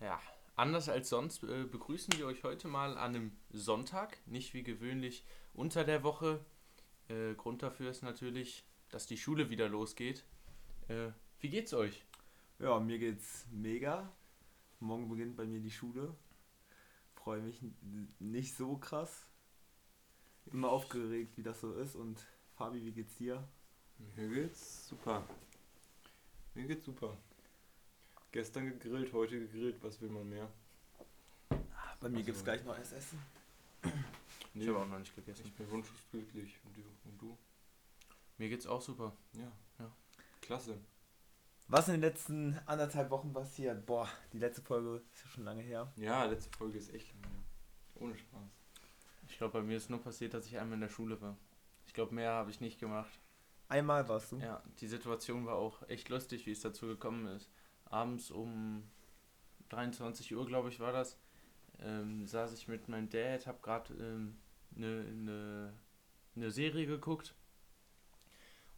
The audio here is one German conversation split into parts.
Ja, anders als sonst äh, begrüßen wir euch heute mal an einem Sonntag, nicht wie gewöhnlich unter der Woche. Äh, Grund dafür ist natürlich, dass die Schule wieder losgeht. Äh, wie geht's euch? Ja, mir geht's mega. Morgen beginnt bei mir die Schule. Freue mich nicht so krass. Immer aufgeregt, wie das so ist. Und Fabi, wie geht's dir? Mir geht's super. Mir geht's super. Gestern gegrillt, heute gegrillt, was will man mehr? Bei mir Also- gibt's gleich noch was essen. Ich habe auch noch nicht gegessen. Ich bin wunschlos glücklich. Und du? Und du? Mir geht's auch super. Ja. Ja. Klasse. Was in den letzten anderthalb Wochen passiert? Boah, die letzte Folge ist ja schon lange her. Ja, letzte Folge ist echt lange. her. Ohne Spaß. Ich glaube, bei mir ist nur passiert, dass ich einmal in der Schule war. Ich glaube, mehr habe ich nicht gemacht. Einmal warst du. Ja, die Situation war auch echt lustig, wie es dazu gekommen ist. Abends um 23 Uhr, glaube ich, war das, ähm, saß ich mit meinem Dad, habe gerade eine ähm, ne, ne, ne Serie geguckt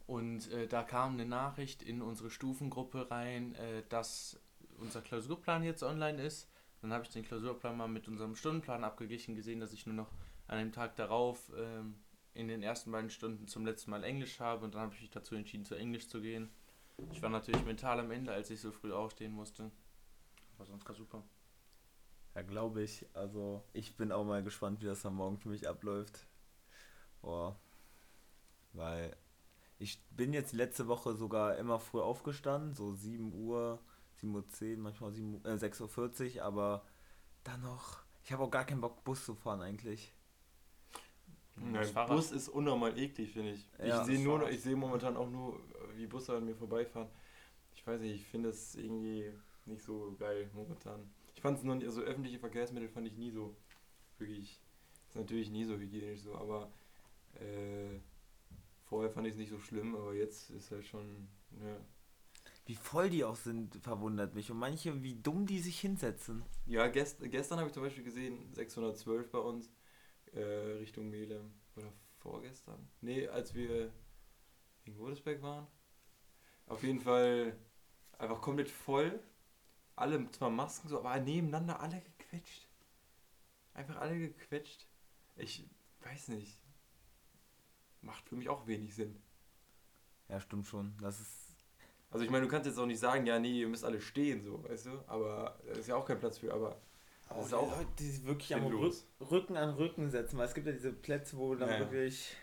und äh, da kam eine Nachricht in unsere Stufengruppe rein, äh, dass unser Klausurplan jetzt online ist. Dann habe ich den Klausurplan mal mit unserem Stundenplan abgeglichen, gesehen, dass ich nur noch an dem Tag darauf ähm, in den ersten beiden Stunden zum letzten Mal Englisch habe und dann habe ich mich dazu entschieden, zu Englisch zu gehen. Ich war natürlich mental am Ende, als ich so früh aufstehen musste. Aber sonst war super. Ja, glaube ich. Also, ich bin auch mal gespannt, wie das dann morgen für mich abläuft. Boah. Weil ich bin jetzt letzte Woche sogar immer früh aufgestanden, so 7 Uhr, 7.10 Uhr, manchmal 7, Uhr- äh, 6.40 Uhr, aber dann noch. Ich habe auch gar keinen Bock, Bus zu fahren eigentlich. Fahrrad- Bus ist unnormal eklig, finde ich. Ja, ich sehe nur, ich sehe momentan auch nur, wie Busse an mir vorbeifahren. Ich weiß nicht, ich finde es irgendwie nicht so geil momentan. Ich fand es noch nie, also öffentliche Verkehrsmittel fand ich nie so wirklich, ist natürlich nie so hygienisch so, aber äh, vorher fand ich es nicht so schlimm, aber jetzt ist halt schon, ja. Wie voll die auch sind, verwundert mich. Und manche, wie dumm die sich hinsetzen. Ja, gest, gestern habe ich zum Beispiel gesehen, 612 bei uns, äh, Richtung Melem. Oder vorgestern? Nee, als wir in Godesberg waren. Auf jeden Fall einfach komplett voll. Alle zwar Masken so, aber nebeneinander alle gequetscht. Einfach alle gequetscht. Ich weiß nicht. Macht für mich auch wenig Sinn. Ja, stimmt schon. Das ist. Also ich meine, du kannst jetzt auch nicht sagen, ja, nee, ihr müsst alle stehen, so, weißt du? Aber da ist ja auch kein Platz für, aber das ist auch Leute, die sich wirklich am. Rücken an Rücken setzen, weil es gibt ja diese Plätze, wo dann Ja, ja. wirklich.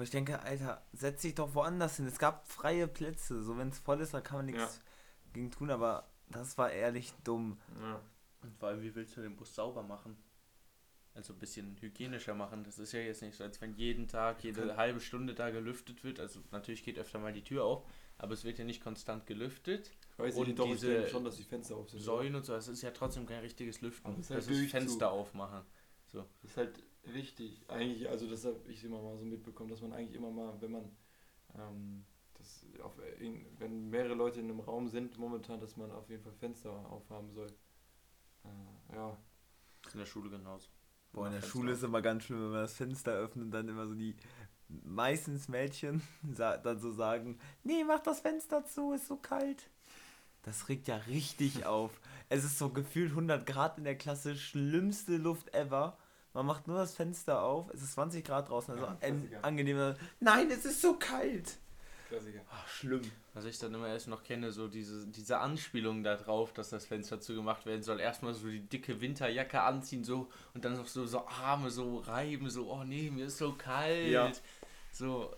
Wo ich denke, Alter, setz dich doch woanders hin. Es gab freie Plätze. So, wenn es voll ist, dann kann man nichts gegen tun, aber das war ehrlich dumm. Ja. Und vor allem, wie willst du den Bus sauber machen? Also ein bisschen hygienischer machen. Das ist ja jetzt nicht so, als wenn jeden Tag, jede halbe Stunde da gelüftet wird. Also natürlich geht öfter mal die Tür auf, aber es wird ja nicht konstant gelüftet. Ich weiß Und nicht, doch, diese schon, dass die Fenster auf sind. Säulen und so, es ist ja trotzdem kein richtiges Lüften. Aber es ist das ist. Fenster aufmachen. Das ist halt wichtig. Eigentlich, also das habe ich immer mal so mitbekommen, dass man eigentlich immer mal, wenn man ähm, das auf, in- wenn mehrere Leute in einem Raum sind momentan, dass man auf jeden Fall Fenster aufhaben soll. Äh, ja. ist in der Schule genauso. Boah, in der Fenster Schule auf. ist immer ganz schlimm, wenn man das Fenster öffnet und dann immer so die meistens Mädchen sa- dann so sagen, nee, mach das Fenster zu, ist so kalt. Das regt ja richtig auf. Es ist so gefühlt 100 Grad in der Klasse, schlimmste Luft ever. Man macht nur das Fenster auf, es ist 20 Grad draußen, also Ja, ein, angenehmer. Nein, es ist so kalt. Klassiker. Ach, schlimm. Was ich dann immer erst noch kenne, so diese, diese Anspielung da drauf, dass das Fenster zugemacht werden soll. Erstmal so die dicke Winterjacke anziehen so und dann noch so, so Arme so reiben, so, oh nee, mir ist so kalt. Ja. So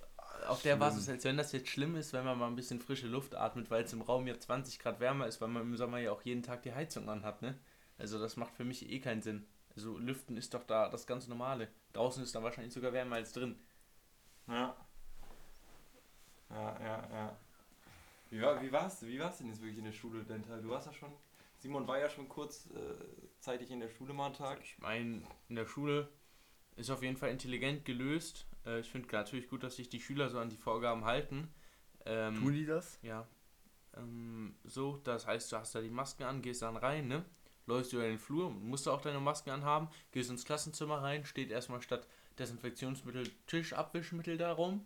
auf der Schlimm. Basis, als wenn das jetzt schlimm ist, wenn man mal ein bisschen frische Luft atmet, weil es im Raum ja 20 Grad wärmer ist, weil man im Sommer ja auch jeden Tag die Heizung anhat, ne? Also das macht für mich eh keinen Sinn. Also Lüften ist doch da das ganz normale. Draußen ist dann wahrscheinlich sogar wärmer als drin. Ja. Ja, ja, ja. Wie, war, wie war's? Wie war's denn jetzt wirklich in der Schule, Dental? Du warst ja schon. Simon war ja schon kurz äh, zeitig in der Schule mal einen Tag. Ich meine, in der Schule ist auf jeden Fall intelligent gelöst. Äh, ich finde natürlich gut, dass sich die Schüler so an die Vorgaben halten. Ähm, Tun die das? Ja. Ähm, so, das heißt, du hast da die Masken an, gehst dann rein, ne? Läufst über den Flur, musst du auch deine Masken anhaben, gehst ins Klassenzimmer rein, steht erstmal statt Desinfektionsmittel Tischabwischmittel da rum.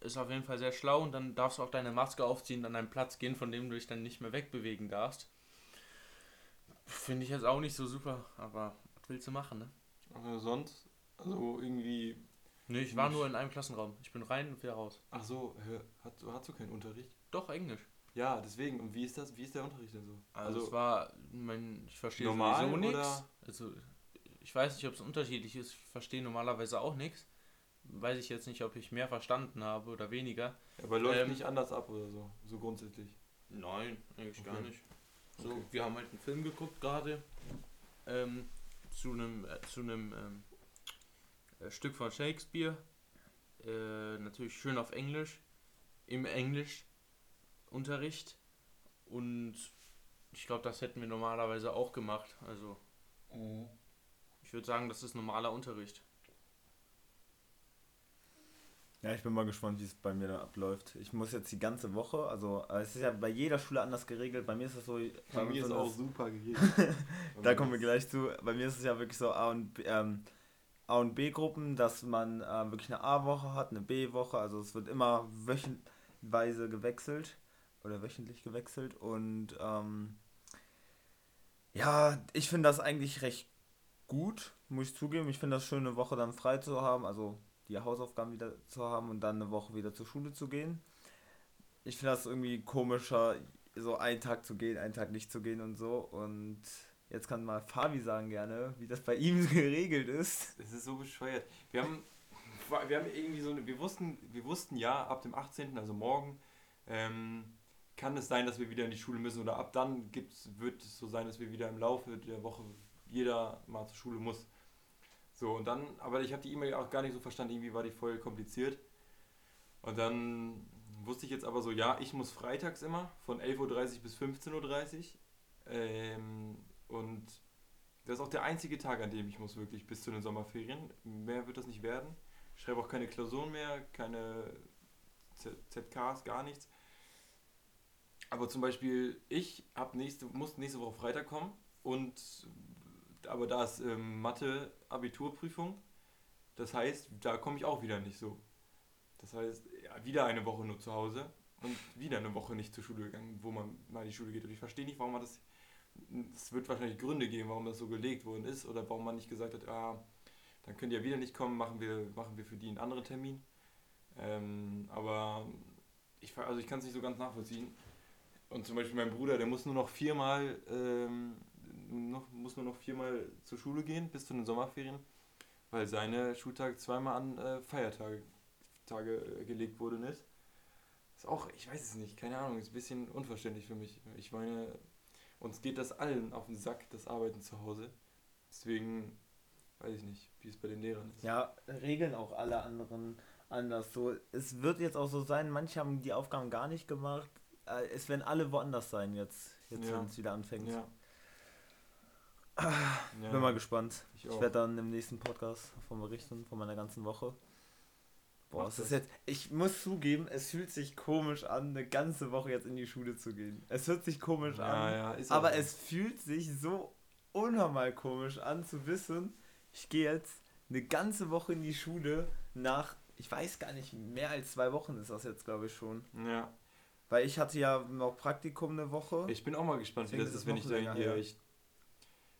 Ist auf jeden Fall sehr schlau und dann darfst du auch deine Maske aufziehen, an einen Platz gehen, von dem du dich dann nicht mehr wegbewegen darfst. Finde ich jetzt auch nicht so super, aber was willst du machen, ne? Aber sonst, also irgendwie. Nee, ich war nur in einem Klassenraum. Ich bin rein und wieder raus. Ach so, hast, hast du keinen Unterricht? Doch, Englisch. Ja, deswegen. Und wie ist das? Wie ist der Unterricht denn so? Also, es war, mein, ich verstehe normal sowieso nichts. Also, ich weiß nicht, ob es unterschiedlich ist. Ich verstehe normalerweise auch nichts. Weiß ich jetzt nicht, ob ich mehr verstanden habe oder weniger. aber läuft ähm, nicht anders ab oder so, so grundsätzlich. Nein, eigentlich gar Okay. nicht. So, Okay. wir haben halt einen Film geguckt gerade. Ähm, zu einem äh, zu einem ähm, äh, Stück von Shakespeare. Äh, natürlich schön auf Englisch. Im Englischunterricht. Und ich glaube, das hätten wir normalerweise auch gemacht. Also, ich würde sagen, das ist normaler Unterricht. Ja, ich bin mal gespannt, wie es bei mir da abläuft. Ich muss jetzt die ganze Woche, also es ist ja bei jeder Schule anders geregelt. Bei mir ist es so. Bei mir ist so auch super gegeben. Da kommen wir gleich zu. Bei mir ist es ja wirklich so A und B, ähm, A und B-Gruppen, dass man äh, wirklich eine A-Woche hat, eine B-Woche. Also es wird immer wöchenweise gewechselt oder wöchentlich gewechselt. Und ähm, ja, ich finde das eigentlich recht gut, muss ich zugeben. Ich finde das schön, eine Woche dann frei zu haben, also die Hausaufgaben wieder zu haben und dann eine Woche wieder zur Schule zu gehen. Ich finde das irgendwie komischer, so einen Tag zu gehen, einen Tag nicht zu gehen und so. Und jetzt kann mal Fabi sagen gerne, wie das bei ihm geregelt ist. Es ist so bescheuert. Wir haben, wir haben irgendwie so eine, wir wussten, wir wussten ja, ab dem 18., also morgen, ähm, kann es sein, dass wir wieder in die Schule müssen oder ab dann gibt's, wird es so sein, dass wir wieder im Laufe der Woche jeder mal zur Schule muss. So, und dann, aber ich habe die E-Mail auch gar nicht so verstanden, irgendwie war die voll kompliziert. Und dann wusste ich jetzt aber so, ja, ich muss freitags immer von 11.30 Uhr bis 15.30 Uhr. Ähm, und das ist auch der einzige Tag, an dem ich muss wirklich bis zu den Sommerferien. Mehr wird das nicht werden. Ich schreibe auch keine Klausuren mehr, keine Z ZKs, gar nichts. Aber zum Beispiel, ich hab nächste, muss nächste Woche Freitag kommen und aber da ist ähm, Mathe-Abiturprüfung. Das heißt, da komme ich auch wieder nicht so. Das heißt, ja, wieder eine Woche nur zu Hause und wieder eine Woche nicht zur Schule gegangen, wo man mal in die Schule geht. Und ich verstehe nicht, warum man das es wird wahrscheinlich Gründe geben, warum das so gelegt worden ist oder warum man nicht gesagt hat, ah, dann könnt ihr wieder nicht kommen, machen wir, machen wir für die einen anderen Termin. Ähm, aber ich, also ich kann es nicht so ganz nachvollziehen. Und zum Beispiel mein Bruder, der muss nur noch viermal, ähm, noch, muss nur noch viermal zur Schule gehen bis zu den Sommerferien, weil seine Schultag zweimal an äh, Feiertage Tage, äh, gelegt worden ist. Ist auch, ich weiß es nicht, keine Ahnung, ist ein bisschen unverständlich für mich. Ich meine, uns geht das allen auf den Sack, das Arbeiten zu Hause. Deswegen weiß ich nicht, wie es bei den Lehrern ist. Ja, regeln auch alle anderen anders. So, es wird jetzt auch so sein, manche haben die Aufgaben gar nicht gemacht. Äh, Es werden alle woanders sein jetzt, jetzt Ja. wenn es wieder anfängt. Ja. Ich bin mal gespannt. Ich Ich, werde dann im nächsten Podcast davon berichten, von meiner ganzen Woche. Boah, es das. ist jetzt, ich muss zugeben, es fühlt sich komisch an, eine ganze Woche jetzt in die Schule zu gehen. Es hört sich komisch Ja, an, ja, aber so. es fühlt sich so unnormal komisch an zu wissen, ich gehe jetzt eine ganze Woche in die Schule nach, ich weiß gar nicht, mehr als zwei Wochen ist das jetzt, glaube ich, schon. Ja. Weil ich hatte ja noch Praktikum eine Woche. Ich bin auch mal gespannt, wie Deswegen das ist wenn ich da her. Ich,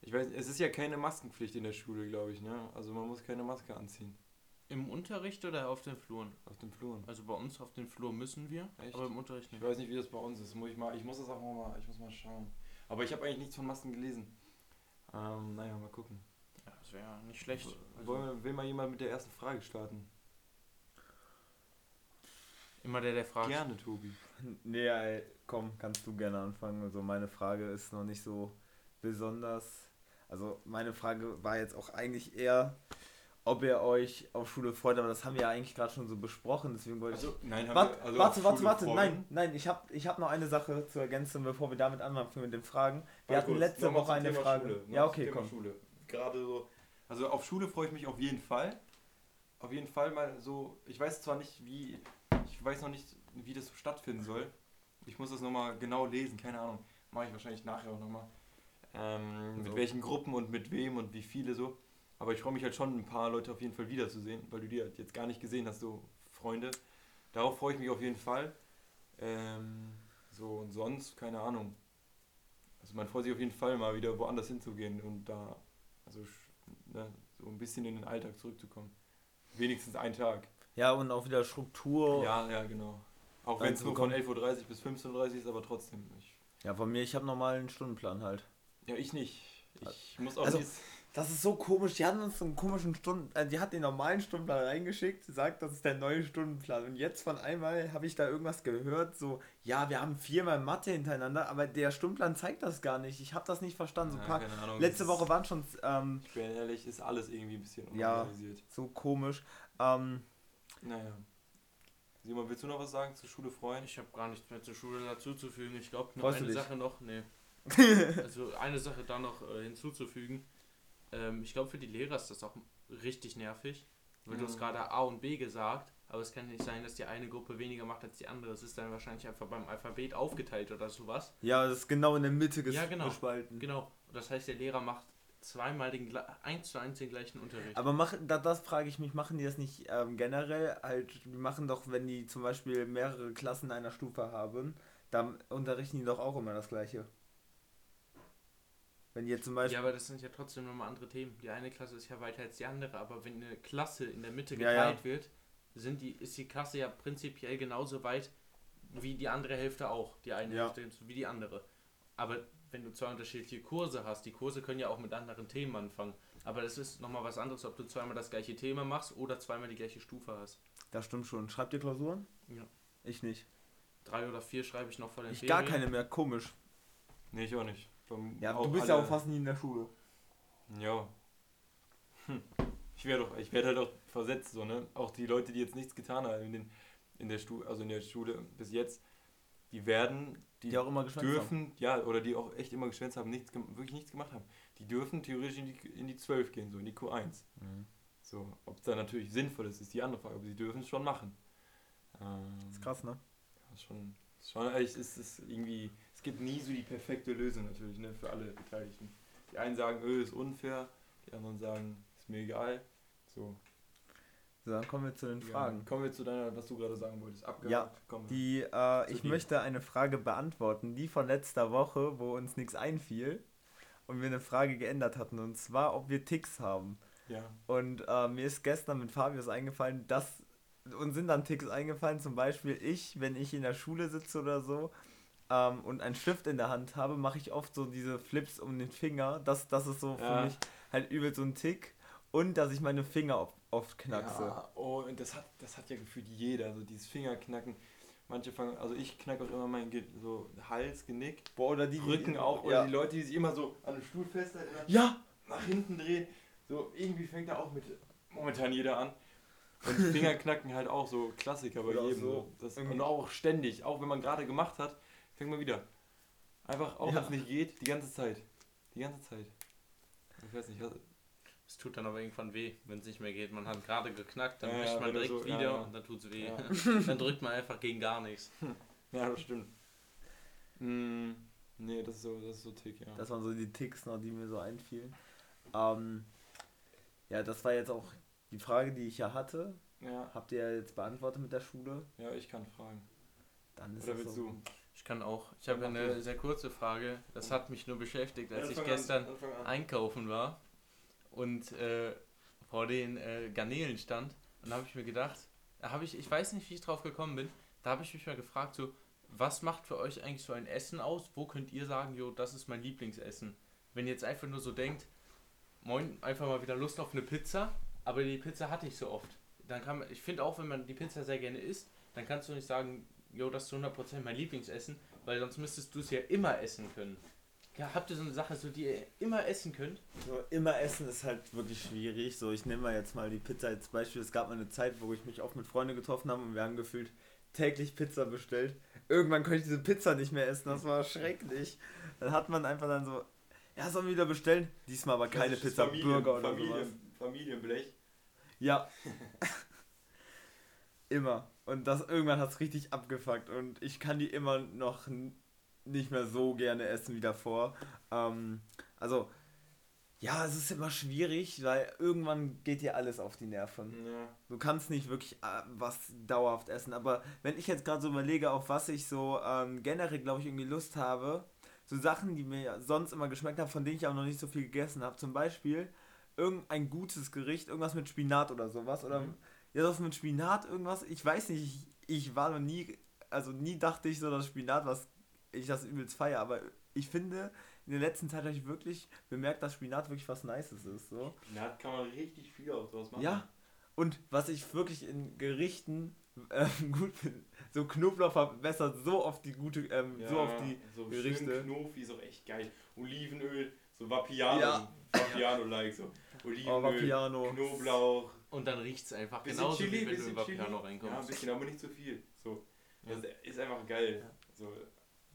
ich weiß, es ist ja keine Maskenpflicht in der Schule, glaube ich, ne? Also man muss keine Maske anziehen Im Unterricht oder auf den Fluren? auf den Fluren. Also bei uns auf den Flur müssen wir, Echt? aber im Unterricht Ich nicht. weiß nicht, wie das bei uns ist. Muss ich mal, ich muss das auch mal, ich muss mal schauen. Aber ich habe eigentlich nichts von Masken gelesen. Ähm, naja, mal gucken. Ja, das wäre nicht schlecht. Also, Wollen wir, will mal jemand mit der ersten Frage starten? Immer der, der fragt. Gerne, Tobi. Nee, ey, komm, kannst du gerne anfangen. Also meine Frage ist noch nicht so besonders. Also meine Frage war jetzt auch eigentlich eher, ob ihr euch auf Schule freut, aber das haben wir ja eigentlich gerade schon so besprochen, deswegen wollte ich... Also, nein, haben Warte, wir, also warte, auf warte, Schule warte, freuen. nein, nein, ich habe ich hab noch eine Sache zu ergänzen, bevor wir damit anfangen mit den Fragen. Wir Warte hatten kurz, letzte Woche eine Thema Frage. Schule. Ja, okay, komm. Schule. Gerade so. Also auf Schule freue ich mich auf jeden Fall. Auf jeden Fall mal so. Ich weiß zwar nicht, wie. Ich weiß noch nicht, wie das stattfinden soll. Ich muss das nochmal genau lesen, keine Ahnung. Mache ich wahrscheinlich nachher auch nochmal. Ähm, So. Mit welchen Gruppen und mit wem und wie viele so. Aber ich freue mich halt schon, ein paar Leute auf jeden Fall wiederzusehen, weil du die halt jetzt gar nicht gesehen hast, so Freunde. Darauf freue ich mich auf jeden Fall. Ähm, so und sonst, keine Ahnung. Also man freut sich auf jeden Fall mal wieder woanders hinzugehen und da also ne, so ein bisschen in den Alltag zurückzukommen. Wenigstens einen Tag. Ja, und auch wieder Struktur. Ja, ja, genau. Auch wenn es nur von 11.30 Uhr bis 15.30 Uhr ist, aber trotzdem. Ich, Ja, von mir, ich habe normal einen Stundenplan halt. ja, ich nicht. Ich muss auch Also- nicht. Das ist so komisch. Die hatten uns so einen komischen Stunden, äh, die hat den normalen Stundenplan reingeschickt, sagt, das ist der neue Stundenplan. Und jetzt von einmal habe ich da irgendwas gehört, so, ja, wir haben viermal Mathe hintereinander, aber der Stundenplan zeigt das gar nicht. Ich habe das nicht verstanden. So Ja, paar, keine Ahnung, letzte Woche waren schon ähm, Ich bin ehrlich, ist alles irgendwie ein bisschen Ja. unorganisiert. so komisch. Ähm, Naja. Simon, willst du noch was sagen zur Schule freuen? Ich habe gar nichts mehr zur Schule dazuzufügen. Ich glaube, nur Freust du eine dich? Sache noch. Nee. also eine Sache da noch äh, hinzuzufügen. Ähm, ich glaube, für die Lehrer ist das auch richtig nervig. Weil du hast Mhm. gerade A und B gesagt, aber es kann nicht sein, dass die eine Gruppe weniger macht als die andere. Es ist dann wahrscheinlich einfach beim Alphabet aufgeteilt oder sowas. ja, das ist genau in der Mitte ges- Ja, genau. gespalten. Genau. Und das heißt, der Lehrer macht zweimal den eins zu eins den gleichen Unterricht. Aber machen, da, das frage ich mich, machen die das nicht ähm, generell? Halt, die machen doch, wenn die zum Beispiel mehrere Klassen einer Stufe haben, dann unterrichten die doch auch immer das Gleiche. Wenn jetzt zum Beispiel. Ja, aber das sind ja trotzdem nochmal andere Themen. Die eine Klasse ist ja weiter als die andere, aber wenn eine Klasse in der Mitte Ja, geteilt ja. wird, sind die, ist die Klasse ja prinzipiell genauso weit wie die andere Hälfte auch. Die eine Ja. Hälfte wie die andere. Aber wenn du zwei unterschiedliche Kurse hast, die Kurse können ja auch mit anderen Themen anfangen. Aber das ist nochmal was anderes, ob du zweimal das gleiche Thema machst oder zweimal die gleiche Stufe hast. Das stimmt schon. Schreibt ihr Klausuren? Ja. Ich nicht. Drei oder vier schreibe ich noch vor den Ich gar keine mehr, komisch. Nee, ich auch nicht. Beim- Ja, auch du bist ja auch fast nie in der Schule. Ja. Hm. Ich werde doch, ich werde halt auch versetzt, so, ne? Auch die Leute, die jetzt nichts getan haben in, den, in der Schule, also in der Schule bis jetzt, die werden, die, Die auch immer geschwänzt dürfen, ja, oder die auch echt immer geschwänzt haben, nichts, wirklich nichts gemacht haben, die dürfen theoretisch in die, in die 12 gehen, so in die Q1. Mhm. So, ob es dann natürlich sinnvoll ist, ist die andere Frage, aber sie dürfen es schon machen. Ähm, Das ist krass, ne? ist schon, ist schon echt, ist es irgendwie, es gibt nie so die perfekte Lösung natürlich, ne, für alle Beteiligten. Die einen sagen, öh, ist unfair, die anderen sagen, ist mir egal. So. So, dann kommen wir zu den Ja, Fragen. kommen wir zu deiner, was du gerade sagen wolltest. Abgehakt. Ja. Die, äh, ich dir. möchte eine Frage beantworten, die von letzter Woche, wo uns nichts einfiel und wir eine Frage geändert hatten. Und zwar, ob wir Ticks haben. Ja. Und äh, mir ist gestern mit Fabius eingefallen, dass uns sind dann Ticks eingefallen, zum Beispiel ich, wenn ich in der Schule sitze oder so ähm, und einen Stift in der Hand habe, mache ich oft so diese Flips um den Finger. Das, das ist so Ja. für mich halt übel so ein Tick. Und dass ich meine Finger oft, knackse. Ja, oh, und das hat, das hat ja gefühlt jeder, so dieses Fingerknacken. Manche fangen, also ich knacke auch immer meinen Ge so Hals, Genick, Boah, oder die Rücken auch, oder ja. die Leute, die sich immer so an dem Stuhl festhalten, Ja! nach hinten drehen. So, irgendwie fängt da auch mit momentan jeder an. Und Fingerknacken halt auch so Klassiker bei jedem. so. Das, und auch ständig, auch wenn man gerade gemacht hat, fängt man wieder. Einfach, auch Ja. wenn es nicht geht, die ganze Zeit. Die ganze Zeit. Ich weiß nicht, was, Es tut dann aber irgendwann weh, wenn es nicht mehr geht. Man hat gerade geknackt, dann Ja, ja, man direkt so- wieder ja. und dann tut es weh. Ja. dann drückt man einfach gegen gar nichts. Ja, das stimmt. Mm, nee, das ist so, das ist so Tick, ja. Das waren so die Ticks noch, die mir so einfielen. Ähm, ja, das war jetzt auch die Frage, die ich ja hatte. ja, Habt ihr ja jetzt beantwortet mit der Schule? ja, ich kann fragen. Dann ist Oder es willst so. du? Ich kann auch. Ich habe eine sehr kurze Frage. Das hat mich nur beschäftigt, als ich gestern einkaufen war und äh, vor den äh, Garnelen stand. Und da habe ich mir gedacht, da habe ich, ich weiß nicht, wie ich drauf gekommen bin, da habe ich mich mal gefragt, so, was macht für euch eigentlich so ein Essen aus? Wo könnt ihr sagen, jo, das ist mein Lieblingsessen? Wenn ihr jetzt einfach nur so denkt, moin, einfach mal wieder Lust auf eine Pizza, aber die Pizza hatte ich so oft. Dann kann man, ich finde auch, wenn man die Pizza sehr gerne isst, dann kannst du nicht sagen, jo, das ist zu 100% mein Lieblingsessen, weil sonst müsstest du es ja immer essen können. Ja, habt ihr so eine Sache, so die ihr immer essen könnt? So, immer essen ist halt wirklich schwierig. So, ich nehme mal jetzt mal die Pizza als Beispiel. Es gab mal eine Zeit, wo ich mich oft mit Freunden getroffen habe und wir haben gefühlt täglich Pizza bestellt. Irgendwann konnte ich diese Pizza nicht mehr essen, das war schrecklich. Dann hat man einfach dann so, ja, sollen wir wieder bestellen? Diesmal aber keine Pizza, Familien- Burger oder Familien, sowas. Familienblech. Ja. immer. Und das irgendwann hat es richtig abgefuckt und ich kann die immer noch nicht mehr so gerne essen wie davor. Ähm, also, ja, es ist immer schwierig, weil irgendwann geht dir alles auf die Nerven. Ja. Du kannst nicht wirklich äh, was dauerhaft essen. Aber wenn ich jetzt gerade so überlege, auf was ich so ähm, generell, glaube ich, irgendwie Lust habe, so Sachen, die mir sonst immer geschmeckt haben, von denen ich auch noch nicht so viel gegessen habe. Zum Beispiel irgendein gutes Gericht, irgendwas mit Spinat oder sowas. Oder Mhm. ja, das mit Spinat, irgendwas. Ich weiß nicht, ich, ich war noch nie, also nie dachte ich so, dass Spinat, was ich das übelst feier, aber ich finde, in der letzten Zeit habe ich wirklich bemerkt, dass Spinat wirklich was Nices ist. So. Da kann man richtig viel auch draus machen. Ja, und was ich wirklich in Gerichten ähm, gut finde, so Knoblauch verbessert so oft die gute, ähm, so auf die so Gerichte. Knofi ist auch echt geil. Olivenöl, so Vapiano, Ja. Vapiano-like so. oh, Olivenöl, Vapiano. Knoblauch, Und dann riecht es einfach bisschen genauso, Chili, wie wenn du bisschen in Vapiano Chili. Ja, ein reinkommst. bisschen, aber nicht zu viel. So. Ja. Das ist einfach geil. Ja. So,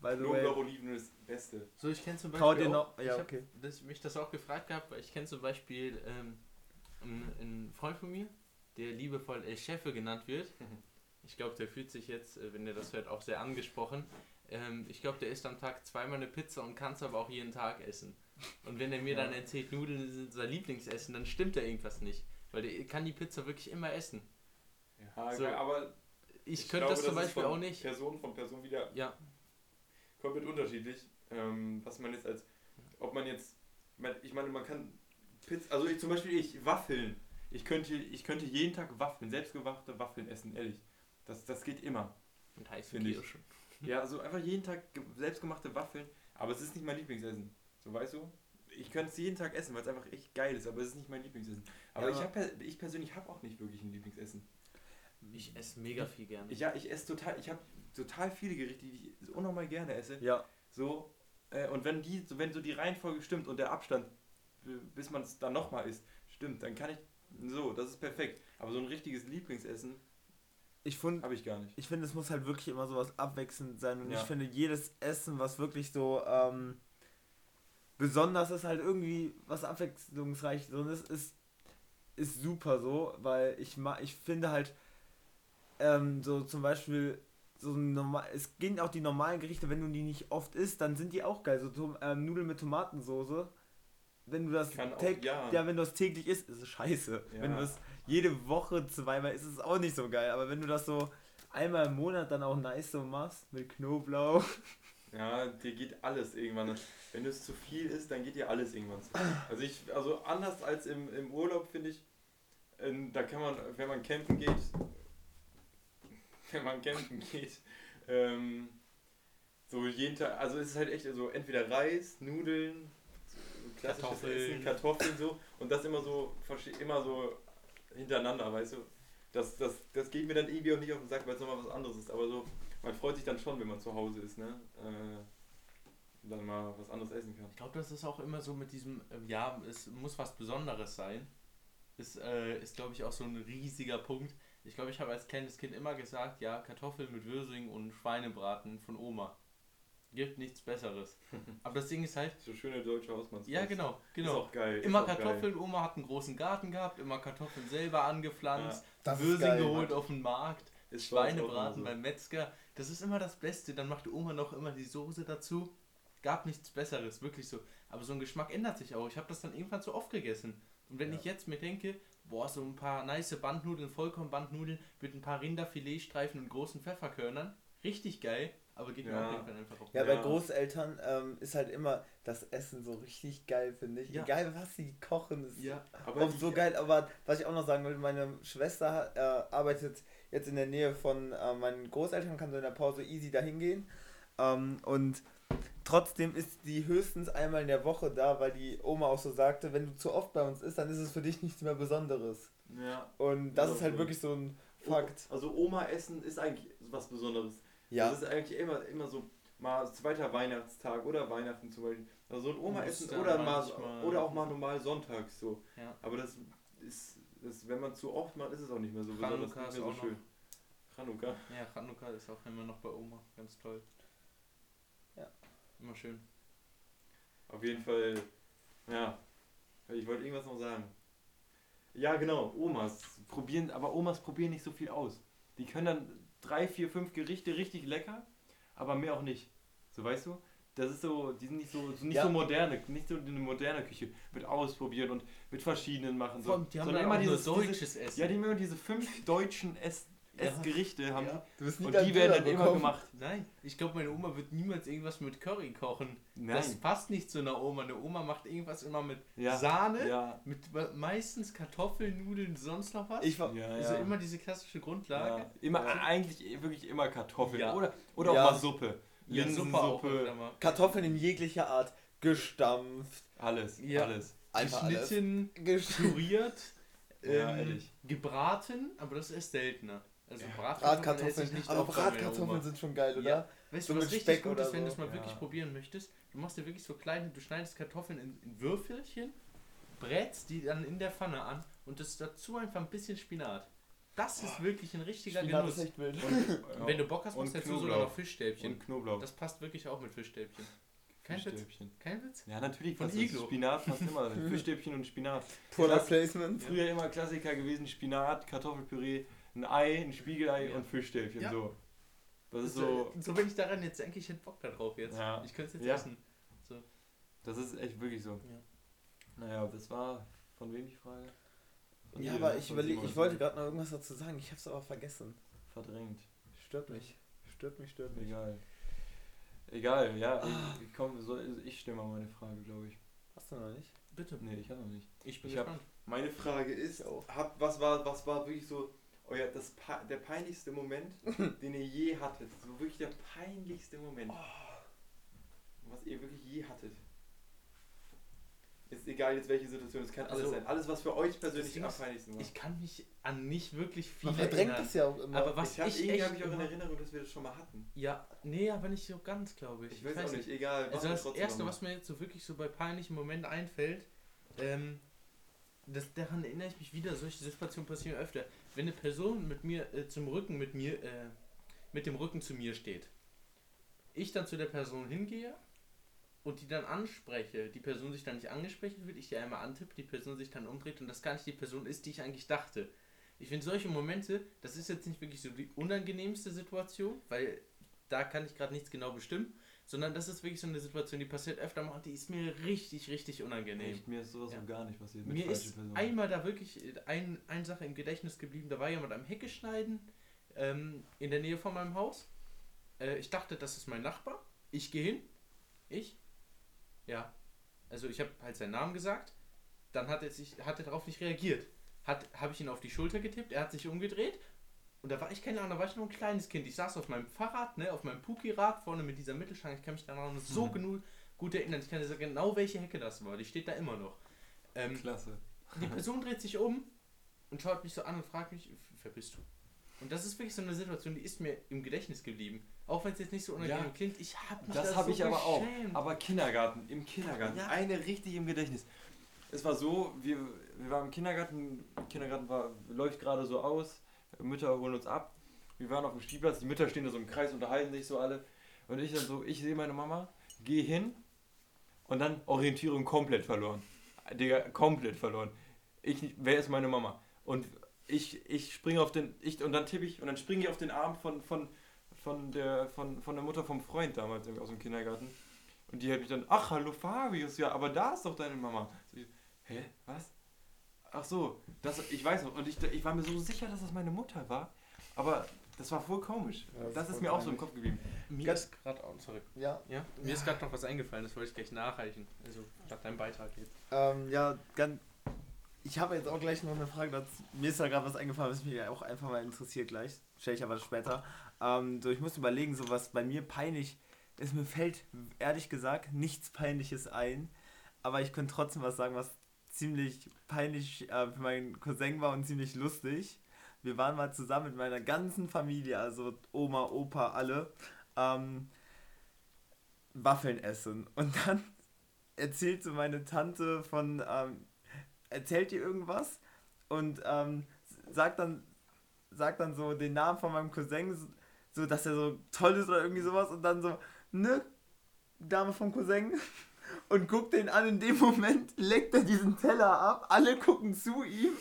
By the Knoblauch, way, Olivenöl ist das Beste. So, ich kenne zum Beispiel dir auch, noch- ja, ich hab okay. das, mich das auch gefragt gehabt, weil ich kenne zum Beispiel ähm, einen, einen Freund von mir, der liebevoll El Chefe genannt wird. Ich glaube, der fühlt sich jetzt, äh, wenn er das hört, auch sehr angesprochen. Ähm, ich glaube, der isst am Tag zweimal eine Pizza und kann es aber auch jeden Tag essen. Und wenn er mir Ja. dann erzählt, Nudeln sind sein Lieblingsessen, dann stimmt da irgendwas nicht. Weil der kann die Pizza wirklich immer essen. Ja, So. geil, aber Ich, könnte glaube, das zum ist Beispiel von auch nicht. Person von Person wieder Ja, komplett unterschiedlich. Ähm, was man jetzt als, ob man jetzt, ich meine, man kann Pizza, also ich zum Beispiel ich, Waffeln. Ich könnte, ich könnte jeden Tag Waffeln, selbstgemachte Waffeln essen, ehrlich. Das, das geht immer. mit heißen Finde ich. Kirschen. Ja, also einfach jeden Tag ge- selbstgemachte Waffeln, aber es ist nicht mein Lieblingsessen. So weißt du? Ich könnte es jeden Tag essen, weil es einfach echt geil ist, aber es ist nicht mein Lieblingsessen. Aber Ja. ich, hab, ich persönlich habe auch nicht wirklich ein Lieblingsessen. Ich esse mega viel gerne. Ja, ich esse total, ich habe total viele Gerichte, die ich unnormal gerne esse. ja, So, äh, und wenn die, so, wenn so die Reihenfolge stimmt und der Abstand, bis man es dann nochmal isst, stimmt, dann kann ich. So, das ist perfekt. Aber so ein richtiges Lieblingsessen ich finde, habe ich gar nicht. ich finde, es muss halt wirklich immer sowas abwechselnd sein und Ja. ich finde, jedes Essen, was wirklich so ähm, besonders ist, halt irgendwie was abwechslungsreich so ist, ist, ist super so, weil ich ma ich finde halt ähm, so zum Beispiel so normal, es gehen auch die normalen Gerichte, wenn du die nicht oft isst, dann sind die auch geil, so Tom ähm, Nudeln mit Tomatensoße. Wenn du das Kann auch, täg- ja. ja, wenn du das täglich isst, ist es scheiße. Ja. Wenn du das jede Woche zweimal isst, ist es auch nicht so geil. Aber wenn du das so einmal im Monat dann auch nice so machst, mit Knoblauch. Ja, dir geht alles irgendwann. Wenn du es zu viel isst, dann geht dir alles irgendwann zu. Also ich, also anders als im, im Urlaub finde ich, ähm, da kann man, wenn man campen geht, wenn man campen geht, ähm, so jeden Tag, also es ist halt echt so entweder Reis, Nudeln, so klassisches Kartoffeln. Essen, Kartoffeln so und das immer so immer so hintereinander, weißt du. Das, das, das geht mir dann irgendwie auch nicht auf den Sack, weil es nochmal was anderes ist. Aber so, man freut sich dann schon, wenn man zu Hause ist, ne? Äh, dann mal was anderes essen kann. Ich glaube, das ist auch immer so mit diesem, ähm, ja, es muss was Besonderes sein. Ist, äh, ist glaube ich, auch so ein riesiger Punkt. Ich glaube, ich habe als kleines Kind immer gesagt, ja, Kartoffeln mit Würsing und Schweinebraten von Oma. Gibt nichts Besseres. Aber das Ding ist halt, So schöne deutsche Hausmannskost. ja, genau, Ist genau. auch geil. Immer ist auch Kartoffeln, Oma hat einen großen Garten gehabt, immer Kartoffeln selber angepflanzt, Das ist Würsing geil, geholt Mann. auf dem Markt, Geil. Ist Schweinebraten immer beim Metzger. Das ist immer das Beste. Dann macht die Oma noch immer die Soße dazu. Gab nichts Besseres, wirklich so. Aber so ein Geschmack ändert sich auch. Ich habe das dann irgendwann zu oft gegessen. Und wenn Ja. ich jetzt mir denke, boah, so ein paar nice Bandnudeln, Vollkornbandnudeln mit ein paar Rinderfiletstreifen und großen Pfefferkörnern, richtig geil, aber geht mir Ja. auf jeden Fall einfach auf. Ja, Ja. bei Großeltern ähm, ist halt immer das Essen so richtig geil, finde ich. Ja. Egal was sie kochen, ist Ja, Aber oft so geil. Aber was ich auch noch sagen will, meine Schwester äh, arbeitet jetzt in der Nähe von äh, meinen Großeltern, kann so in der Pause easy dahin gehen. Ähm, und trotzdem ist die höchstens einmal in der Woche da, weil die Oma auch so sagte, wenn du zu oft bei uns isst, dann ist es für dich nichts mehr Besonderes. Ja. Und das Ja, ist halt so. wirklich so ein Fakt. Also Oma essen ist eigentlich was Besonderes. Ja. Das ist eigentlich immer, immer so mal zweiter Weihnachtstag oder Weihnachten zum Beispiel. Also so ein Oma-Essen Ostern oder mal oder auch mal normal sonntags so. ja. Aber das ist, das, wenn man zu oft macht, ist es auch nicht mehr so besonders, Chanukka nicht ist mehr so schön. Chanukka. Ja, Chanukka ist auch immer noch bei Oma. Ganz toll. Immer schön. Auf jeden Fall, ja. Ich wollte irgendwas noch sagen. Ja, genau, Omas probieren, aber Omas probieren nicht so viel aus. Die können dann drei, vier, fünf Gerichte richtig lecker, aber mehr auch nicht. So weißt du? Das ist so, die sind nicht so, so nicht Ja. so moderne, nicht so eine moderne Küche mit ausprobieren und mit verschiedenen machen. So. Vor allem, die haben Sondern nur dieses- deutsches Essen. Ja, die haben immer diese fünf deutschen Ess Essgerichte haben Ja. Du die. nie Und die werden dann immer bekommen. gemacht. Nein, ich glaube, meine Oma wird niemals irgendwas mit Curry kochen. Nein. Das passt nicht zu einer Oma. Eine Oma macht irgendwas immer mit Ja. Sahne, Ja. mit meistens Kartoffeln, Nudeln, sonst noch was. Ich war, Ja, also ja. immer diese klassische Grundlage. ja. Immer, Ja. eigentlich wirklich immer Kartoffeln. Ja. Oder, oder Ja. auch mal Suppe. Linsensuppe. Kartoffeln in jeglicher Art. Gestampft. Alles. Ja. Alles. Einfach alles. Geschnitten, Gesch püriert, Ja, ähm, gebraten, aber das ist seltener. Also Ja. Bratkartoffeln esse ich Bratkartoffeln. nicht Aber Bratkartoffeln sind schon geil, oder? Ja. Weißt so du, was mit richtig Speck gut ist, wenn du so. es mal Ja. wirklich probieren möchtest? Du machst dir wirklich so kleine, du schneidest Kartoffeln in, in Würfelchen, brätst die dann in der Pfanne an und das dazu einfach ein bisschen Spinat. Das ist wirklich ein richtiger Spinat Genuss. ist echt wild. Und wenn du Bock hast, Und machst du dazu sogar noch Fischstäbchen. Und Knoblauch. Das passt wirklich auch mit Fischstäbchen. Kein Witz? Fischstäbchen. Kein Witz? Ja, natürlich. Von passt das. Iglo. Spinat passt immer. Fischstäbchen und Spinat. Product Placement. Früher immer Klassiker gewesen: Spinat, Kartoffelpüree, ein Ei, ein Spiegelei Ja. und Fischstäbchen. Ja. So. Das ist so, so. so wenn ich daran jetzt denke, ich hätte Bock darauf jetzt. Ja. Ich könnte es jetzt Ja. essen. Das ist echt wirklich so. Ja. Naja, das war. Von wem die Frage? Von Ja, dir, aber ich Simon. ich wollte gerade noch irgendwas dazu sagen, ich hab's aber vergessen. Verdrängt. Stört mich. Stört mich, stört mich. Egal. Egal, ja. Ah. Ich, komm, so, ich stelle mal meine Frage, glaube ich. Hast du noch nicht? Bitte. Nee, ich habe noch nicht. Ich bin Ich hab- gespannt. Meine Frage ist, hab, was, war, was war wirklich so euer, das, pe- der peinlichste Moment, den ihr je hattet? So wirklich der peinlichste Moment. Was ihr wirklich je hattet. Ist egal jetzt welche Situation, es kann alles Also, sein. Alles, was für euch persönlich am ist, peinlichsten war. Ich kann mich an nicht wirklich viele Man verdrängt erinnern. das ja auch immer. Aber was ich habe ich irgendwie echt hab ich auch in Erinnerung, dass wir das schon mal hatten. Ja, nee, aber nicht so ganz, glaube ich. Ich weiß, auch nicht, egal. Also das erste, was mir jetzt so wirklich so bei peinlichen Momenten einfällt, ähm, das, daran erinnere ich mich wieder, solche Situationen passieren öfter. Wenn eine Person mit mir äh, zum Rücken mit mir, äh, mit dem Rücken zu mir steht, ich dann zu der Person hingehe und die dann anspreche, die Person sich dann nicht angesprochen wird, ich die einmal antippe, die Person sich dann umdreht und das gar nicht die Person ist, die ich eigentlich dachte. Ich finde solche Momente, das ist jetzt nicht wirklich so die unangenehmste Situation, weil da kann ich gerade nichts genau bestimmen, sondern das ist wirklich so eine Situation, die passiert öfter mal und die ist mir richtig, richtig unangenehm. Echt, mir ist sowas Ja. gar nicht passiert. Mir ist Personen. einmal da wirklich ein, eine Sache im Gedächtnis geblieben, da war jemand am Hecke schneiden, ähm, in der Nähe von meinem Haus. Äh, ich dachte, das ist mein Nachbar. Ich gehe hin. Ich? Ja. Also ich habe halt seinen Namen gesagt. Dann hat er, sich, hat er darauf nicht reagiert. Hat, habe ich ihn auf die Schulter getippt, er hat sich umgedreht. Und da war ich keine Ahnung, da war ich nur ein kleines Kind. Ich saß auf meinem Fahrrad, ne, auf meinem Puki-Rad vorne mit dieser Mittelstange. Ich kann mich daran noch so Mhm. genug gut erinnern. Ich kann dir sagen, genau welche Hecke das war. Die steht da immer noch. Ähm, Klasse. die Person dreht sich um und schaut mich so an und fragt mich, wer bist du? Und das ist wirklich so eine Situation, die ist mir im Gedächtnis geblieben. Auch wenn es jetzt nicht so unangenehm Ja. klingt, ich habe mich Das da habe so ich aber auch. geschämt. Aber Kindergarten, im Kindergarten. Ja. Eine richtig im Gedächtnis. Es war so, wir, wir waren im Kindergarten, Kindergarten war, läuft gerade so aus, Mütter holen uns ab. Wir waren auf dem Spielplatz, die Mütter stehen da so im Kreis, unterhalten sich so alle. Und ich dann so, ich sehe meine Mama, gehe hin und dann Orientierung komplett verloren. Digga, komplett verloren. Ich, wer ist meine Mama? Und ich, ich springe auf den, ich, und dann tippe ich, und dann springe ich auf den Arm von, von, von, der, von, von der Mutter vom Freund damals aus dem Kindergarten. Und die hat mich dann, ach, hallo Fabius, ja, aber da ist doch deine Mama. So, ich, Hä, was? Ach so, das, ich weiß noch. Und ich, ich war mir so sicher, dass das meine Mutter war. Aber das war voll komisch. Ja, das das ist mir auch so im. Kopf geblieben. mir Ganz- ist gerade auch, sorry. Ja, Ja, mir ist gerade noch was eingefallen, das wollte ich gleich nachreichen. Also, nach deinem Beitrag jetzt. ähm, ja, ganz. Ich habe jetzt auch gleich noch eine Frage dazu. Mir ist da gerade was eingefallen, was mich auch einfach mal interessiert gleich. Stelle ich aber später. Ähm, so, ich muss überlegen, so was bei mir peinlich ist. Mir fällt ehrlich gesagt nichts Peinliches ein. Aber ich könnte trotzdem was sagen, was ziemlich peinlich äh, für meinen Cousin war und ziemlich lustig. Wir waren mal zusammen mit meiner ganzen Familie, also Oma, Opa, alle, ähm, Waffeln essen. Und dann erzählte meine Tante von, ähm, erzählt ihr irgendwas und ähm, sagt dann, sagt dann so den Namen von meinem Cousin, so- so dass er so toll ist oder irgendwie sowas und dann so, ne, Dame vom Cousin und guckt den an. In dem Moment leckt er diesen Teller ab, alle gucken zu ihm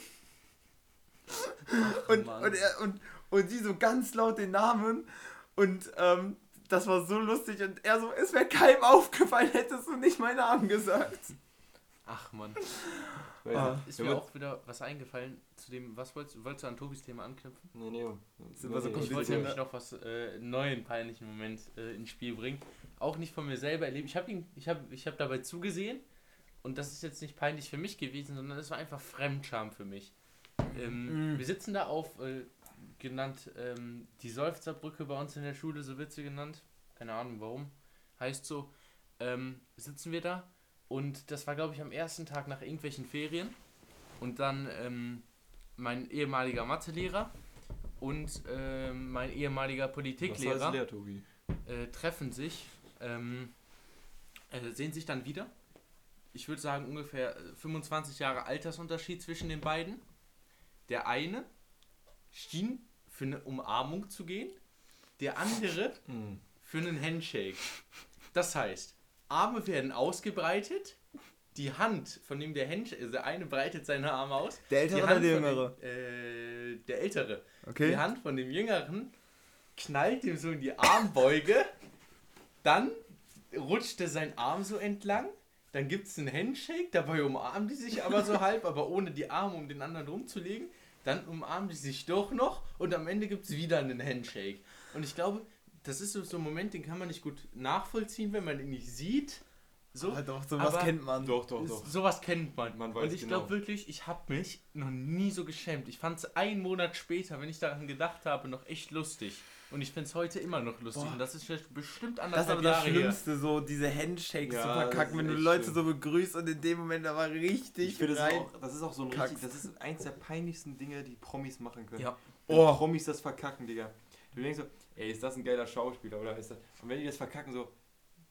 und, Mann. und, er, und, und sie so ganz laut den Namen und ähm, das war so lustig und er so, es wäre keinem aufgefallen, hättest du nicht meinen Namen gesagt. Ach man. Ah. nicht. Ist Ja, mir aber- auch wieder was eingefallen zu dem, was wolltest du, wolltest du an Tobis Thema anknüpfen? Nee, nee. Wir so nee, Ich wollte nämlich noch was, äh, einen neuen peinlichen Moment äh, ins Spiel bringen. Auch nicht von mir selber erlebt. Ich habe ihn, ich habe, ich habe dabei zugesehen und das ist jetzt nicht peinlich für mich gewesen, sondern es war einfach Fremdscham für mich. Ähm, Mm. Wir sitzen da auf, äh, genannt, ähm, die Seufzerbrücke bei uns in der Schule, so wird sie genannt. Keine Ahnung warum. Heißt so, ähm, sitzen wir da und das war, glaube ich, am ersten Tag nach irgendwelchen Ferien. Und dann ähm, mein ehemaliger Mathelehrer und ähm, mein ehemaliger Was Politiklehrer heißt leer, Tobi? äh, treffen sich, ähm, äh, sehen sich dann wieder. Ich würde sagen ungefähr äh, 25 Jahre Altersunterschied zwischen den beiden. Der eine schien für eine Umarmung zu gehen, der andere Hm. für einen Handshake. Das heißt, Arme werden ausgebreitet, die Hand, von dem der Handshake, also der eine breitet seine Arme aus. Der Ältere oder Hand der Jüngere? Dem, äh, der Ältere. Okay. Die Hand von dem Jüngeren knallt ihm so in die Armbeuge, dann rutscht er sein Arm so entlang, dann gibt es einen Handshake, dabei umarmen die sich aber so halb, aber ohne die Arme um den anderen rumzulegen. Dann umarmen die sich doch noch und am Ende gibt es wieder einen Handshake. Und ich glaube, das ist so, so ein Moment, den kann man nicht gut nachvollziehen, wenn man ihn nicht sieht. So, Ah, doch, sowas Aber- kennt man. Doch, doch, doch. Sowas kennt man. Man weiß und ich genau. glaube wirklich, ich habe mich noch nie so geschämt. Ich fand es einen Monat später, wenn ich daran gedacht habe, noch echt lustig. Und ich finde es heute immer noch lustig. Boah. Und das ist vielleicht bestimmt Das ist aber das Jahre. Schlimmste, so diese Handshakes Ja, zu verkacken, wenn du Leute schlimm. so begrüßt und in dem Moment aber richtig Ich finde, das, ist rein. auch- das ist auch so ein kackst. richtig, das ist eins der peinlichsten Dinge, die Promis machen können. Ja. Wenn Oh. Promis das verkacken, Digga. Du denkst so, ey, ist das ein geiler Schauspieler oder ist das. Und wenn die das verkacken, so,